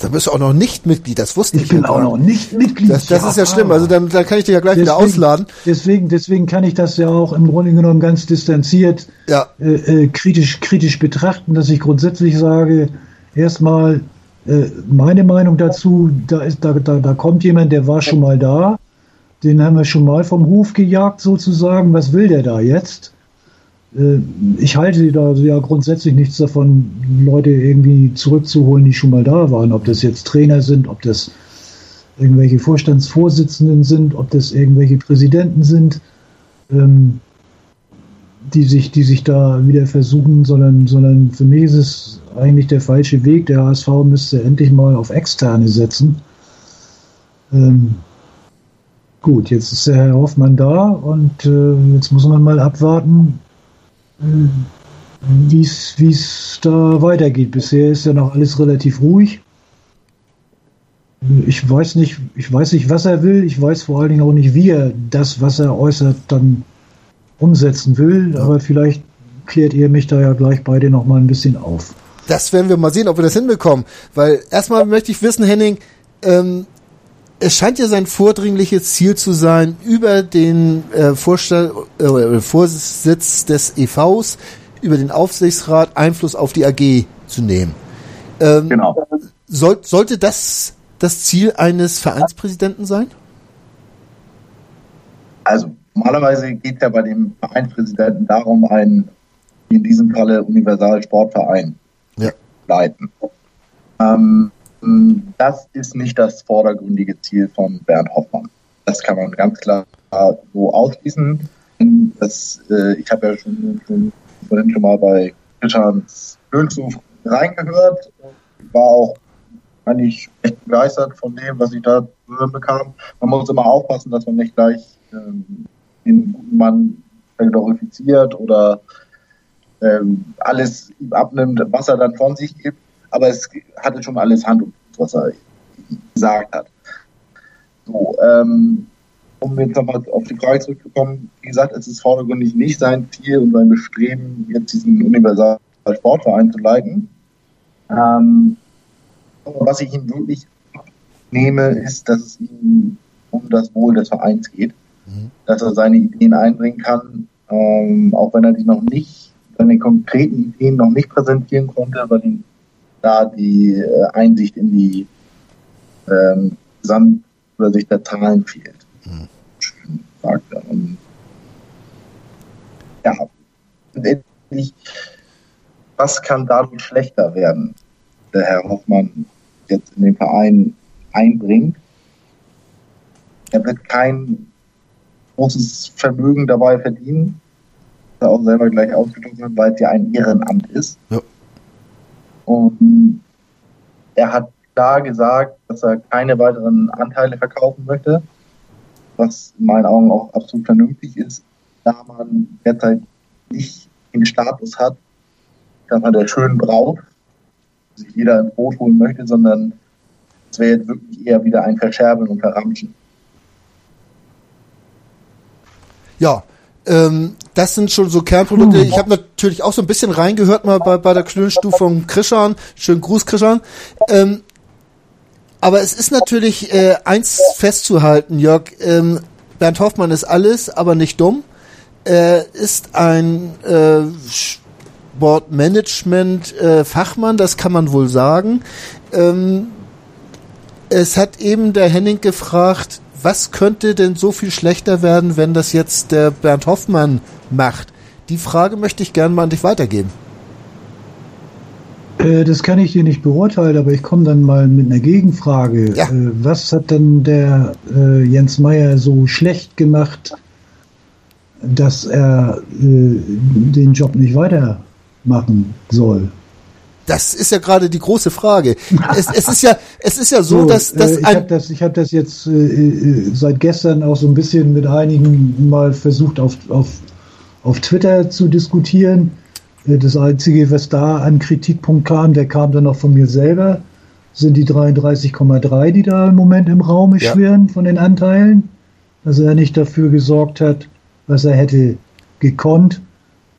Da bist du auch noch nicht Mitglied, das wusste ich. Ich bin auch noch nicht Mitglied. Das, das ja, ist ja schlimm, also dann, dann kann ich dich ja gleich deswegen, wieder ausladen. Deswegen, deswegen kann ich das ja auch im Grunde genommen ganz distanziert ja. äh, äh, kritisch, kritisch betrachten, dass ich grundsätzlich sage, erstmal äh, meine Meinung dazu, da, ist, da, da, da kommt jemand, der war schon mal da, den haben wir schon mal vom Hof gejagt sozusagen, was will der da jetzt? Äh, ich halte da ja grundsätzlich nichts davon, Leute irgendwie zurückzuholen, die schon mal da waren. Ob das jetzt Trainer sind, ob das irgendwelche Vorstandsvorsitzenden sind, ob das irgendwelche Präsidenten sind, ähm, die, sich, die sich da wieder versuchen, sondern, sondern für mich ist es eigentlich der falsche Weg. Der HSV müsste endlich mal auf Externe setzen. Ähm, gut, jetzt ist der Herr Hoffmann da und äh, jetzt muss man mal abwarten, wie es da weitergeht. Bisher ist ja noch alles relativ ruhig. Ich weiß nicht, ich weiß nicht, was er will. Ich weiß vor allen Dingen auch nicht, wie er das, was er äußert, dann umsetzen will. Aber vielleicht klärt ihr mich da ja gleich beide noch mal ein bisschen auf. Das werden wir mal sehen, ob wir das hinbekommen. Weil erstmal möchte ich wissen, Henning, ähm, es scheint ja sein vordringliches Ziel zu sein, über den äh, Vorstand, äh, Vorsitz des EVs, über den Aufsichtsrat Einfluss auf die AG zu nehmen. Ähm, genau. Soll, sollte das das Ziel eines Vereinspräsidenten sein? Also normalerweise geht es ja bei dem Vereinspräsidenten darum, einen, in diesem Falle Universalsportverein ja. leiten. Ähm, das ist nicht das vordergründige Ziel von Bernd Hoffmann. Das kann man ganz klar so ausschließen. Das, äh, ich habe ja schon, schon vorhin schon mal bei Christians Höchsthof reingehört und war auch eigentlich echt begeistert von dem, was ich da hören bekam. Man muss immer aufpassen, dass man nicht gleich ähm, den guten Mann glorifiziert oder ähm, alles abnimmt, was er dann von sich gibt aber es hatte schon alles Hand und Fuß, was er gesagt hat. So, ähm, um jetzt nochmal auf die Frage zurückzukommen, wie gesagt, es ist vordergründig nicht sein Ziel und sein Bestreben, jetzt diesen universalen Sportverein zu leiten. Ähm, was ich ihm wirklich nehme, ist, dass es ihm um das Wohl des Vereins geht, mhm. dass er seine Ideen einbringen kann, ähm, auch wenn er die noch nicht, seine konkreten Ideen noch nicht präsentieren konnte, weil ihm da die äh, Einsicht in die ähm, Gesamtübersicht der Zahlen fehlt. Mhm. Schön sagt. Und, ja, letztendlich, was kann dadurch schlechter werden, der Herr Hoffmann jetzt in den Verein einbringt? Er wird kein großes Vermögen dabei verdienen, er auch selber gleich ausgedrückt hat, weil es ja ein Ehrenamt ist. Ja. Und er hat klar gesagt, dass er keine weiteren Anteile verkaufen möchte, was in meinen Augen auch absolut vernünftig ist, da man derzeit nicht den Status hat, dass man der schönen Braut, sich jeder ins Boot holen möchte, sondern es wäre jetzt wirklich eher wieder ein Verscherbeln und Verramschen. Ja, ähm, das sind schon so Kernprodukte. Ich habe natürlich auch so ein bisschen reingehört mal bei, bei der Klönstufe von Krischan. Schönen Gruß, Krischan. Ähm, aber es ist natürlich äh, eins festzuhalten, Jörg. Ähm, Bernd Hoffmann ist alles, aber nicht dumm. Er ist ein äh, Sportmanagement-Fachmann, äh, das kann man wohl sagen. Ähm, es hat eben der Henning gefragt, was könnte denn so viel schlechter werden, wenn das jetzt der Bernd Hoffmann macht? Die Frage möchte ich gerne mal an dich weitergeben. Äh, das kann ich dir nicht beurteilen, aber ich komme dann mal mit einer Gegenfrage. Ja. Äh, was hat denn der äh, Jens Meyer so schlecht gemacht, dass er den Job nicht weitermachen soll? Das ist ja gerade die große Frage. Es, es, ist ja, es ist ja so, so dass, dass ich habe das, ich habe das jetzt äh, seit gestern auch so ein bisschen mit einigen mal versucht auf, auf, auf Twitter zu diskutieren. Äh, das Einzige, was da an Kritikpunkt kam, der kam dann auch von mir selber, sind die 33,3, die da im Moment im Raum ja. schwirren von den Anteilen. Dass er nicht dafür gesorgt hat, was er hätte gekonnt,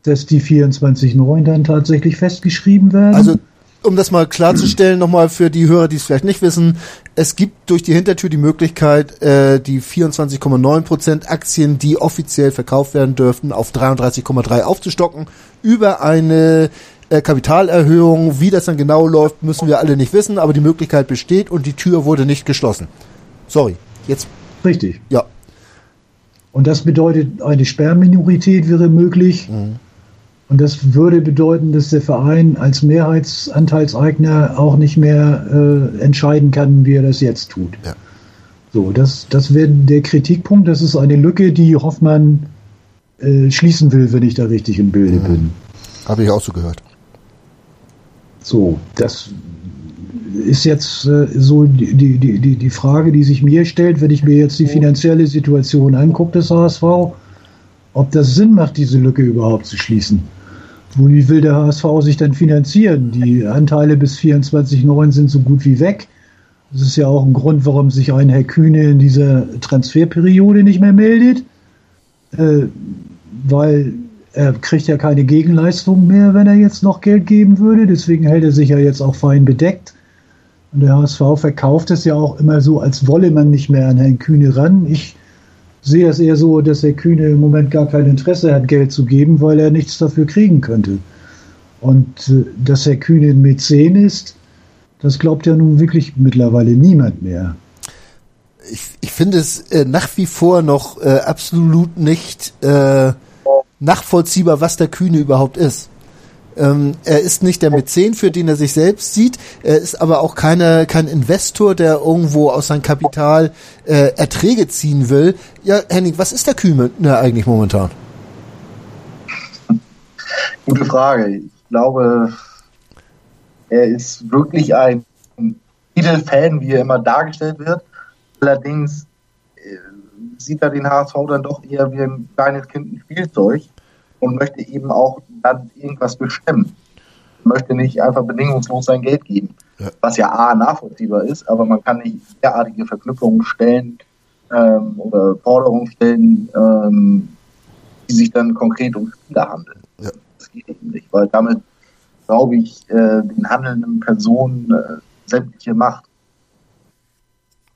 dass die 24,9 dann tatsächlich festgeschrieben werden. Also um das mal klarzustellen, nochmal für die Hörer, die es vielleicht nicht wissen, es gibt durch die Hintertür die Möglichkeit, äh, die 24,9% Aktien, die offiziell verkauft werden dürften, auf 33,3 aufzustocken, über eine äh, Kapitalerhöhung. Wie das dann genau läuft, müssen wir alle nicht wissen, aber die Möglichkeit besteht und die Tür wurde nicht geschlossen. Sorry, jetzt. Richtig. Ja. Und das bedeutet, eine Sperrminorität wäre möglich. Mhm. Und das würde bedeuten, dass der Verein als Mehrheitsanteilseigner auch nicht mehr äh, entscheiden kann, wie er das jetzt tut. Ja. So, das, das wäre der Kritikpunkt. Das ist eine Lücke, die Hoffmann äh, schließen will, wenn ich da richtig im Bilde mhm. bin. Habe ich auch so gehört. So, das ist jetzt äh, so die, die, die, die Frage, die sich mir stellt, wenn ich mir jetzt die finanzielle Situation angucke des HSV, ob das Sinn macht, diese Lücke überhaupt zu schließen. Wie will der HSV sich dann finanzieren? Die Anteile bis 24,9 sind so gut wie weg. Das ist ja auch ein Grund, warum sich ein Herr Kühne in dieser Transferperiode nicht mehr meldet, äh, weil er kriegt ja keine Gegenleistung mehr, wenn er jetzt noch Geld geben würde. Deswegen hält er sich ja jetzt auch fein bedeckt. Und der HSV verkauft es ja auch immer so, als wolle man nicht mehr an Herrn Kühne ran. Ich sehe es eher so, dass der Kühne im Moment gar kein Interesse hat, Geld zu geben, weil er nichts dafür kriegen könnte. Und äh, dass Herr Kühne ein Mäzen ist, das glaubt ja nun wirklich mittlerweile niemand mehr. Ich, ich finde es äh, nach wie vor noch äh, absolut nicht äh, nachvollziehbar, was der Kühne überhaupt ist. Ähm, er ist nicht der Mäzen, für den er sich selbst sieht. Er ist aber auch keine, kein Investor, der irgendwo aus seinem Kapital äh, Erträge ziehen will. Ja, Henning, was ist der Kühne eigentlich momentan? Gute Frage. Ich glaube, er ist wirklich ein Titelfan, wie er immer dargestellt wird. Allerdings äh, sieht er den HSV dann doch eher wie ein kleines Kind ein Spielzeug und möchte eben auch dann irgendwas bestimmen. Möchte nicht einfach bedingungslos sein Geld geben. Ja. Was ja A nachvollziehbar ist, aber man kann nicht derartige Verknüpfungen stellen ähm, oder Forderungen stellen, ähm, die sich dann konkret um Spieler handeln. Ja. Das geht eben nicht, weil damit glaube ich, äh, den handelnden Personen äh, sämtliche Macht.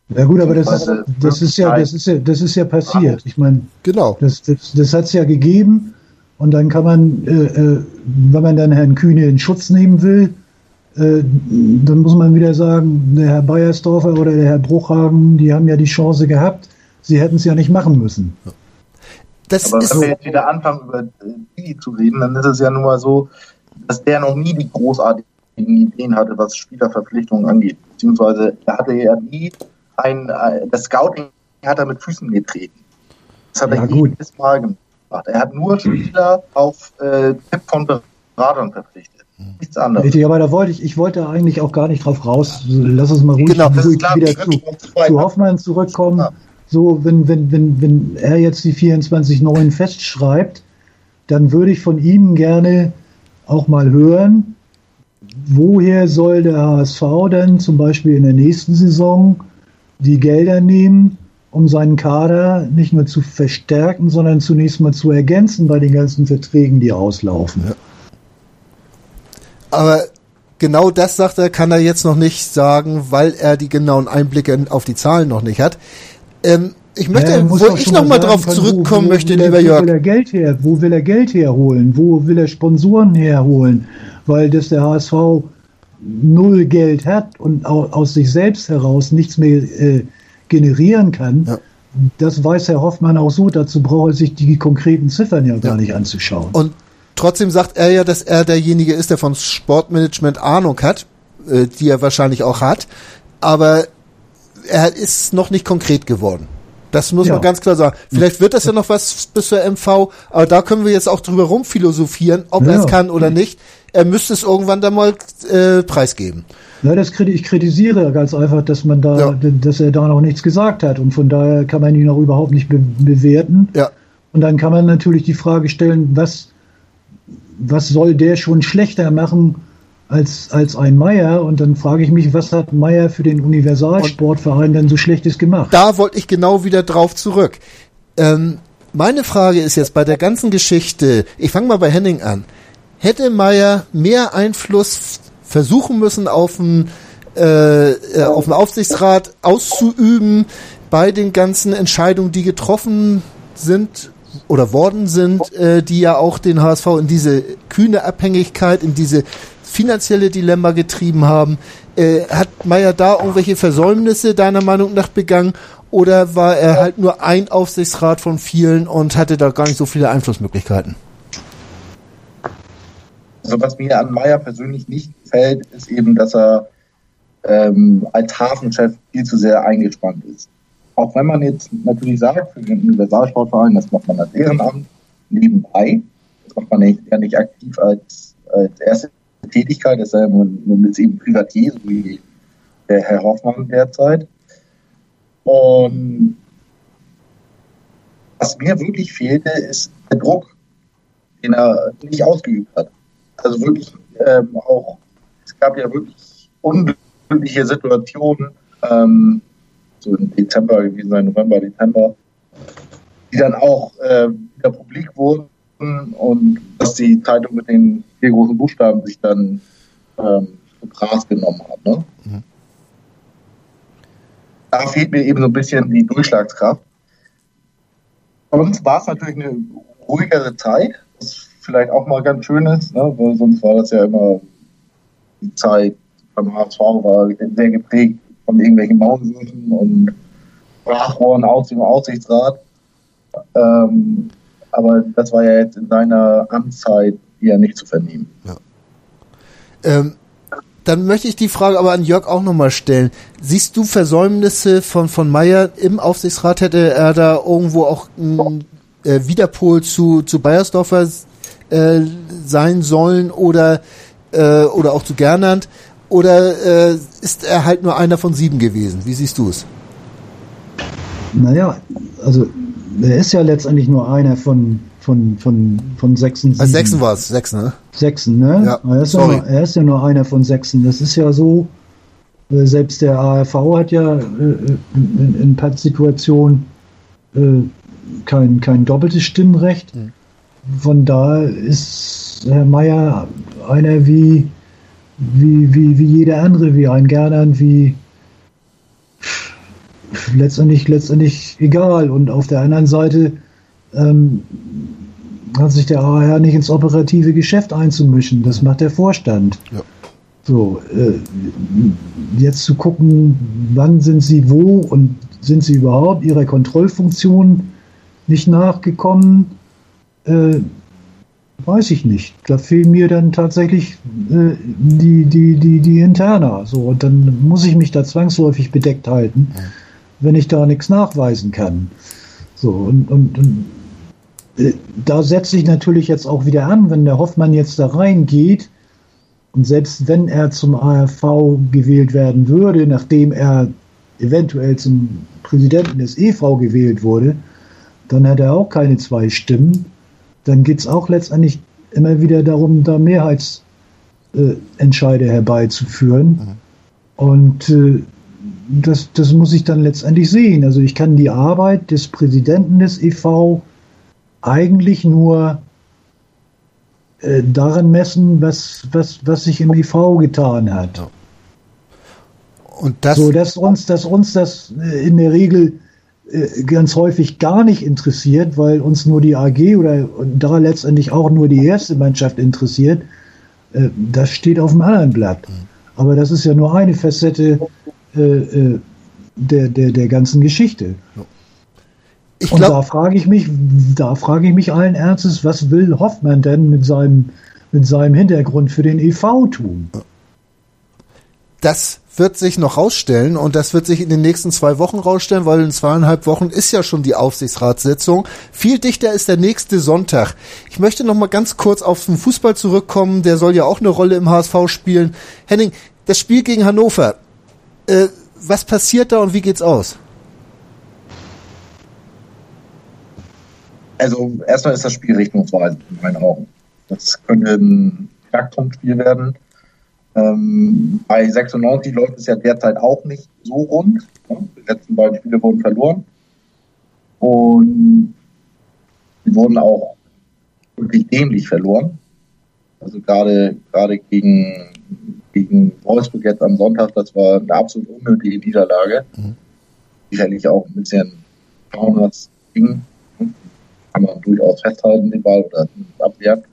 Ja gut, aber das ist, das ist ja, das ist ja, das ist ja passiert. Ich meine, genau. Das, das, das hat es ja gegeben und dann kann man, äh, äh, wenn man dann Herrn Kühne in Schutz nehmen will, äh, dann muss man wieder sagen, der Herr Beiersdorfer oder der Herr Bruchhagen, die haben ja die Chance gehabt, sie hätten es ja nicht machen müssen. Das Aber wenn wir jetzt wieder anfangen, über die zu reden, dann ist es ja nun mal so, dass der noch nie die großartigen Ideen hatte, was Spielerverpflichtungen angeht. Beziehungsweise er hatte ja nie ein, äh, das Scouting hat er mit Füßen getreten. Das hat ja, er gut. jedes Mal gemacht. Er hat nur Spieler auf äh, Tipp von Beratern verpflichtet. Nichts anderes. Richtig, aber da wollte ich, ich wollte eigentlich auch gar nicht drauf raus. Lass uns mal ruhig, genau, ruhig klar, wieder zu, zu Hoffmann zurückkommen. Ja. So, wenn, wenn, wenn, wenn er jetzt die 24 neuen festschreibt, dann würde ich von ihm gerne auch mal hören, woher soll der HSV denn zum Beispiel in der nächsten Saison die Gelder nehmen, um seinen Kader nicht nur zu verstärken, sondern zunächst mal zu ergänzen bei den ganzen Verträgen, die auslaufen. Ja. Aber genau das, sagt er, kann er jetzt noch nicht sagen, weil er die genauen Einblicke auf die Zahlen noch nicht hat. Ähm, ich möchte, ja, wo ich noch mal drauf zurückkommen wo, wo möchte, lieber Jörg. Wo will er Geld her? Wo will er Geld herholen? Wo will er Sponsoren herholen? Weil das der HSV null Geld hat und aus sich selbst heraus nichts mehr äh, generieren kann. Ja. Das weiß Herr Hoffmann auch so. Dazu braucht er sich die konkreten Ziffern ja, ja. gar nicht anzuschauen. Und trotzdem sagt er ja, dass er derjenige ist, der von Sportmanagement Ahnung hat, äh, die er wahrscheinlich auch hat. Aber er ist noch nicht konkret geworden. Das muss ja. man ganz klar sagen. Vielleicht wird das ja noch was bis zur MV, aber da können wir jetzt auch drüber rumphilosophieren, ob ja. er es kann oder nicht. Er müsste es irgendwann dann mal äh, preisgeben. Ja, das kriti ich kritisiere ganz einfach, dass man da, ja. dass er da noch nichts gesagt hat und von daher kann man ihn auch überhaupt nicht be bewerten. Ja. Und dann kann man natürlich die Frage stellen, was, was soll der schon schlechter machen, als, als ein Meier. Und dann frage ich mich, was hat Meier für den Universalsportverein denn so Schlechtes gemacht? Da wollte ich genau wieder drauf zurück. Ähm, meine Frage ist jetzt bei der ganzen Geschichte, ich fange mal bei Henning an. Hätte Meier mehr Einfluss versuchen müssen auf den, äh, äh, auf den Aufsichtsrat auszuüben bei den ganzen Entscheidungen, die getroffen sind oder worden sind, äh, die ja auch den HSV in diese kühne Abhängigkeit, in diese finanzielle Dilemma getrieben haben. Äh, hat Meyer da irgendwelche Versäumnisse deiner Meinung nach begangen oder war er halt nur ein Aufsichtsrat von vielen und hatte da gar nicht so viele Einflussmöglichkeiten? Also was mir an Meyer persönlich nicht gefällt, ist eben, dass er ähm, als Hafenchef viel zu sehr eingespannt ist. Auch wenn man jetzt natürlich sagt, für den Universalsportverein, das macht man als Ehrenamt nebenbei, das macht man nicht, ja nicht aktiv als, als erste Tätigkeit, er ist eben Privatier, so wie der Herr Hoffmann derzeit. Und was mir wirklich fehlte, ist der Druck, den er nicht ausgeübt hat. Also wirklich ähm, auch, es gab ja wirklich unglückliche Situationen, ähm, so im Dezember gewesen sein, November, Dezember, die dann auch äh, wieder publik wurden und dass die Zeitung mit den vier großen Buchstaben sich dann ähm, Gras genommen hat. Ne? Mhm. Da fehlt mir eben so ein bisschen die Durchschlagskraft. Bei uns war es natürlich eine ruhigere Zeit, vielleicht auch mal ganz schön ist, ne? weil sonst war das ja immer die Zeit beim HSV war sehr geprägt von irgendwelchen Mauswürfen und Sprachrohren aus dem Aussichtsrat. Ähm, aber das war ja jetzt in seiner Amtszeit eher nicht zu vernehmen. Ja. Ähm, dann möchte ich die Frage aber an Jörg auch nochmal stellen. Siehst du Versäumnisse von, von Meyer im Aufsichtsrat? Hätte er da irgendwo auch ein äh, Widerpol zu, zu Bayersdorfer äh, sein sollen oder, äh, oder auch zu Gernand? Oder äh, ist er halt nur einer von sieben gewesen? Wie siehst du es? Naja, also er ist ja letztendlich nur einer von, von, von, von Sechsen. Also Sechsen war es, Sechsen, ne? Sechsen, ne? Ja, er, ist sorry. Ja nur, er ist ja nur einer von Sechsen. Das ist ja so, äh, selbst der ARV hat ja äh, in, in Pattsituationen äh, kein, kein doppeltes Stimmrecht. Mhm. Von da ist Herr Meier einer wie, wie, wie, wie jeder andere, wie ein Gernand, wie letztendlich, letztendlich egal. Und auf der anderen Seite ähm, hat sich der AHR nicht ins operative Geschäft einzumischen. Das macht der Vorstand. Ja. So, äh, jetzt zu gucken, wann sind sie wo und sind sie überhaupt ihrer Kontrollfunktion nicht nachgekommen, äh, weiß ich nicht. Da fehlen mir dann tatsächlich äh, die, die, die, die Interna. So, und dann muss ich mich da zwangsläufig bedeckt halten, ja. wenn ich da nichts nachweisen kann. So, und, und, und äh, da setze ich natürlich jetzt auch wieder an, wenn der Hoffmann jetzt da reingeht und selbst wenn er zum ARV gewählt werden würde, nachdem er eventuell zum Präsidenten des EV gewählt wurde, dann hat er auch keine zwei Stimmen. Dann geht es auch letztendlich immer wieder darum, da Mehrheitsentscheide äh, herbeizuführen. Mhm. Und äh, das, das muss ich dann letztendlich sehen. Also ich kann die Arbeit des Präsidenten des EV eigentlich nur äh, daran messen, was, was, was sich im EV getan hat. Und das so, dass uns, dass uns das äh, in der Regel ganz häufig gar nicht interessiert, weil uns nur die AG oder da letztendlich auch nur die erste Mannschaft interessiert, äh, das steht auf dem anderen Blatt. Mhm. Aber das ist ja nur eine Facette äh, der, der, der ganzen Geschichte. Ich Und da frage ich mich, da frage ich mich allen Ernstes, was will Hoffmann denn mit seinem, mit seinem Hintergrund für den EV tun? Das wird sich noch rausstellen und das wird sich in den nächsten zwei Wochen rausstellen, weil in zweieinhalb Wochen ist ja schon die Aufsichtsratssitzung. Viel dichter ist der nächste Sonntag. Ich möchte noch mal ganz kurz auf den Fußball zurückkommen. Der soll ja auch eine Rolle im HSV spielen. Henning, das Spiel gegen Hannover. Äh, was passiert da und wie geht's aus? Also erstmal ist das Spiel richtungsweisend in meinen Augen. Das könnte ein Knackpunktspiel werden ähm, bei 96 läuft es ja derzeit auch nicht so rund. Die letzten beiden Spiele wurden verloren. Und sie wurden auch wirklich dämlich verloren. Also gerade, gerade gegen, gegen Wolfsburg jetzt am Sonntag, das war eine absolut unnötige Niederlage. Mhm. Sicherlich auch ein bisschen Fauners Ding. Kann man durchaus festhalten, den Ball oder abwehren.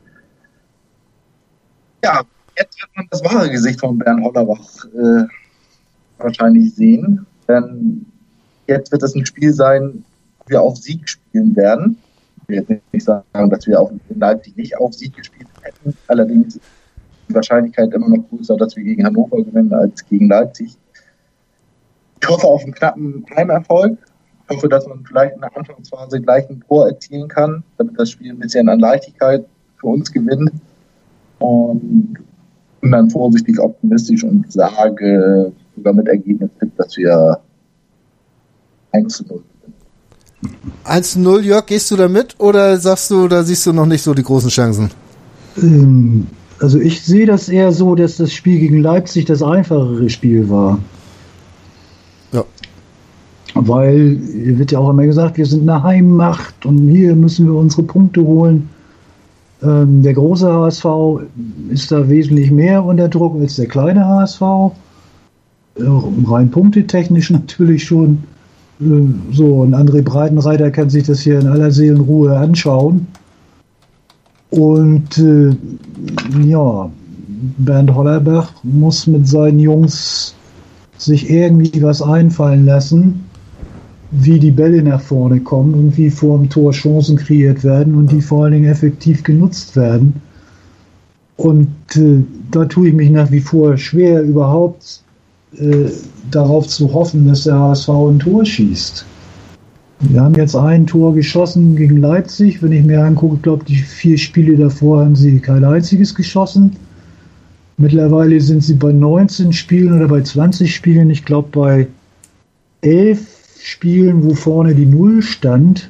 Ja, jetzt wird man das wahre Gesicht von Bernd Hollerbach äh, wahrscheinlich sehen. Denn jetzt wird es ein Spiel sein, wo wir auf Sieg spielen werden. Ich will jetzt nicht sagen, dass wir auch in Leipzig nicht auf Sieg gespielt hätten. Allerdings ist die Wahrscheinlichkeit immer noch größer, dass wir gegen Hannover gewinnen als gegen Leipzig. Ich hoffe auf einen knappen Heimerfolg. Ich hoffe, dass man vielleicht in der Anfangsphase gleich ein Tor erzielen kann, damit das Spiel ein bisschen an Leichtigkeit für uns gewinnt. Und bin dann vorsichtig optimistisch und sage sogar mit Ergebnis, dass wir 1 zu 0 gewinnen. 1 zu 0, Jörg, gehst du da mit oder sagst du, da siehst du noch nicht so die großen Chancen? Ähm, also ich sehe das eher so, dass das Spiel gegen Leipzig das einfachere Spiel war. Ja. Weil, wird ja auch immer gesagt, wir sind eine Heimmacht und hier müssen wir unsere Punkte holen. Ähm, der große HSV ist da wesentlich mehr unter Druck als der kleine HSV. Äh, rein punktetechnisch natürlich schon. Äh, so, und André Breitenreiter kann sich das hier in aller Seelenruhe anschauen. Und äh, ja, Bernd Hollerbach muss mit seinen Jungs sich irgendwie was einfallen lassen wie die Bälle nach vorne kommen und wie vor dem Tor Chancen kreiert werden und die vor allen Dingen effektiv genutzt werden. Und äh, da tue ich mich nach wie vor schwer, überhaupt äh, darauf zu hoffen, dass der HSV ein Tor schießt. Wir haben jetzt ein Tor geschossen gegen Leipzig. Wenn ich mir angucke, glaube die vier Spiele davor haben sie kein einziges geschossen. Mittlerweile sind sie bei 19 Spielen oder bei 20 Spielen. Ich glaube bei 11 Spielen, wo vorne die Null stand.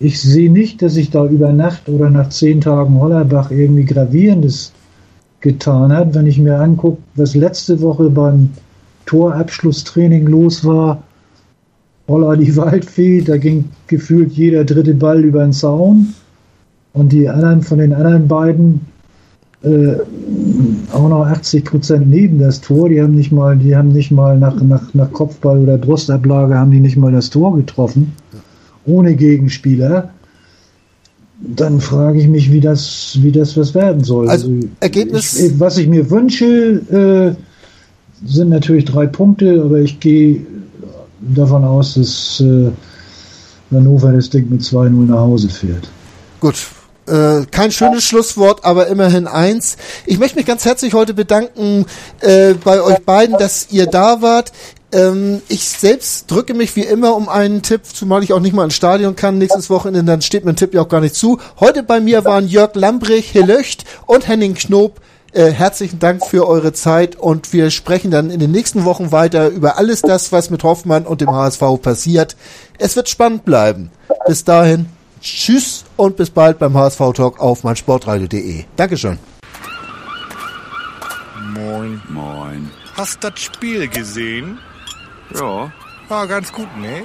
Ich sehe nicht, dass sich da über Nacht oder nach zehn Tagen Hollerbach irgendwie Gravierendes getan hat. Wenn ich mir angucke, was letzte Woche beim Torabschlusstraining los war, Holla die Waldfee, da ging gefühlt jeder dritte Ball über den Zaun. Und die anderen von den anderen beiden äh, auch noch 80 Prozent neben das Tor. Die haben nicht mal, die haben nicht mal nach, nach, nach Kopfball oder Brustablage haben die nicht mal das Tor getroffen. Ohne Gegenspieler. Dann frage ich mich, wie das, wie das was werden soll. Also, also Ergebnis. Ich, was ich mir wünsche, äh, sind natürlich drei Punkte, aber ich gehe davon aus, dass äh, Hannover das Ding mit 2-0 nach Hause fährt. Gut, äh, kein schönes Schlusswort, aber immerhin eins. Ich möchte mich ganz herzlich heute bedanken äh, bei euch beiden, dass ihr da wart. Ähm, ich selbst drücke mich wie immer um einen Tipp, zumal ich auch nicht mal ins Stadion kann nächstes Wochenende, dann steht mein Tipp ja auch gar nicht zu. Heute bei mir waren Jörg Lambrich, Helöcht und Henning Knob. Äh, herzlichen Dank für eure Zeit und wir sprechen dann in den nächsten Wochen weiter über alles das, was mit Hoffmann und dem HSV passiert. Es wird spannend bleiben. Bis dahin. Tschüss und bis bald beim HSV Talk auf meinsportradio.de. Dankeschön. Moin. Moin. Hast das Spiel gesehen? Ja. War ganz gut, ne?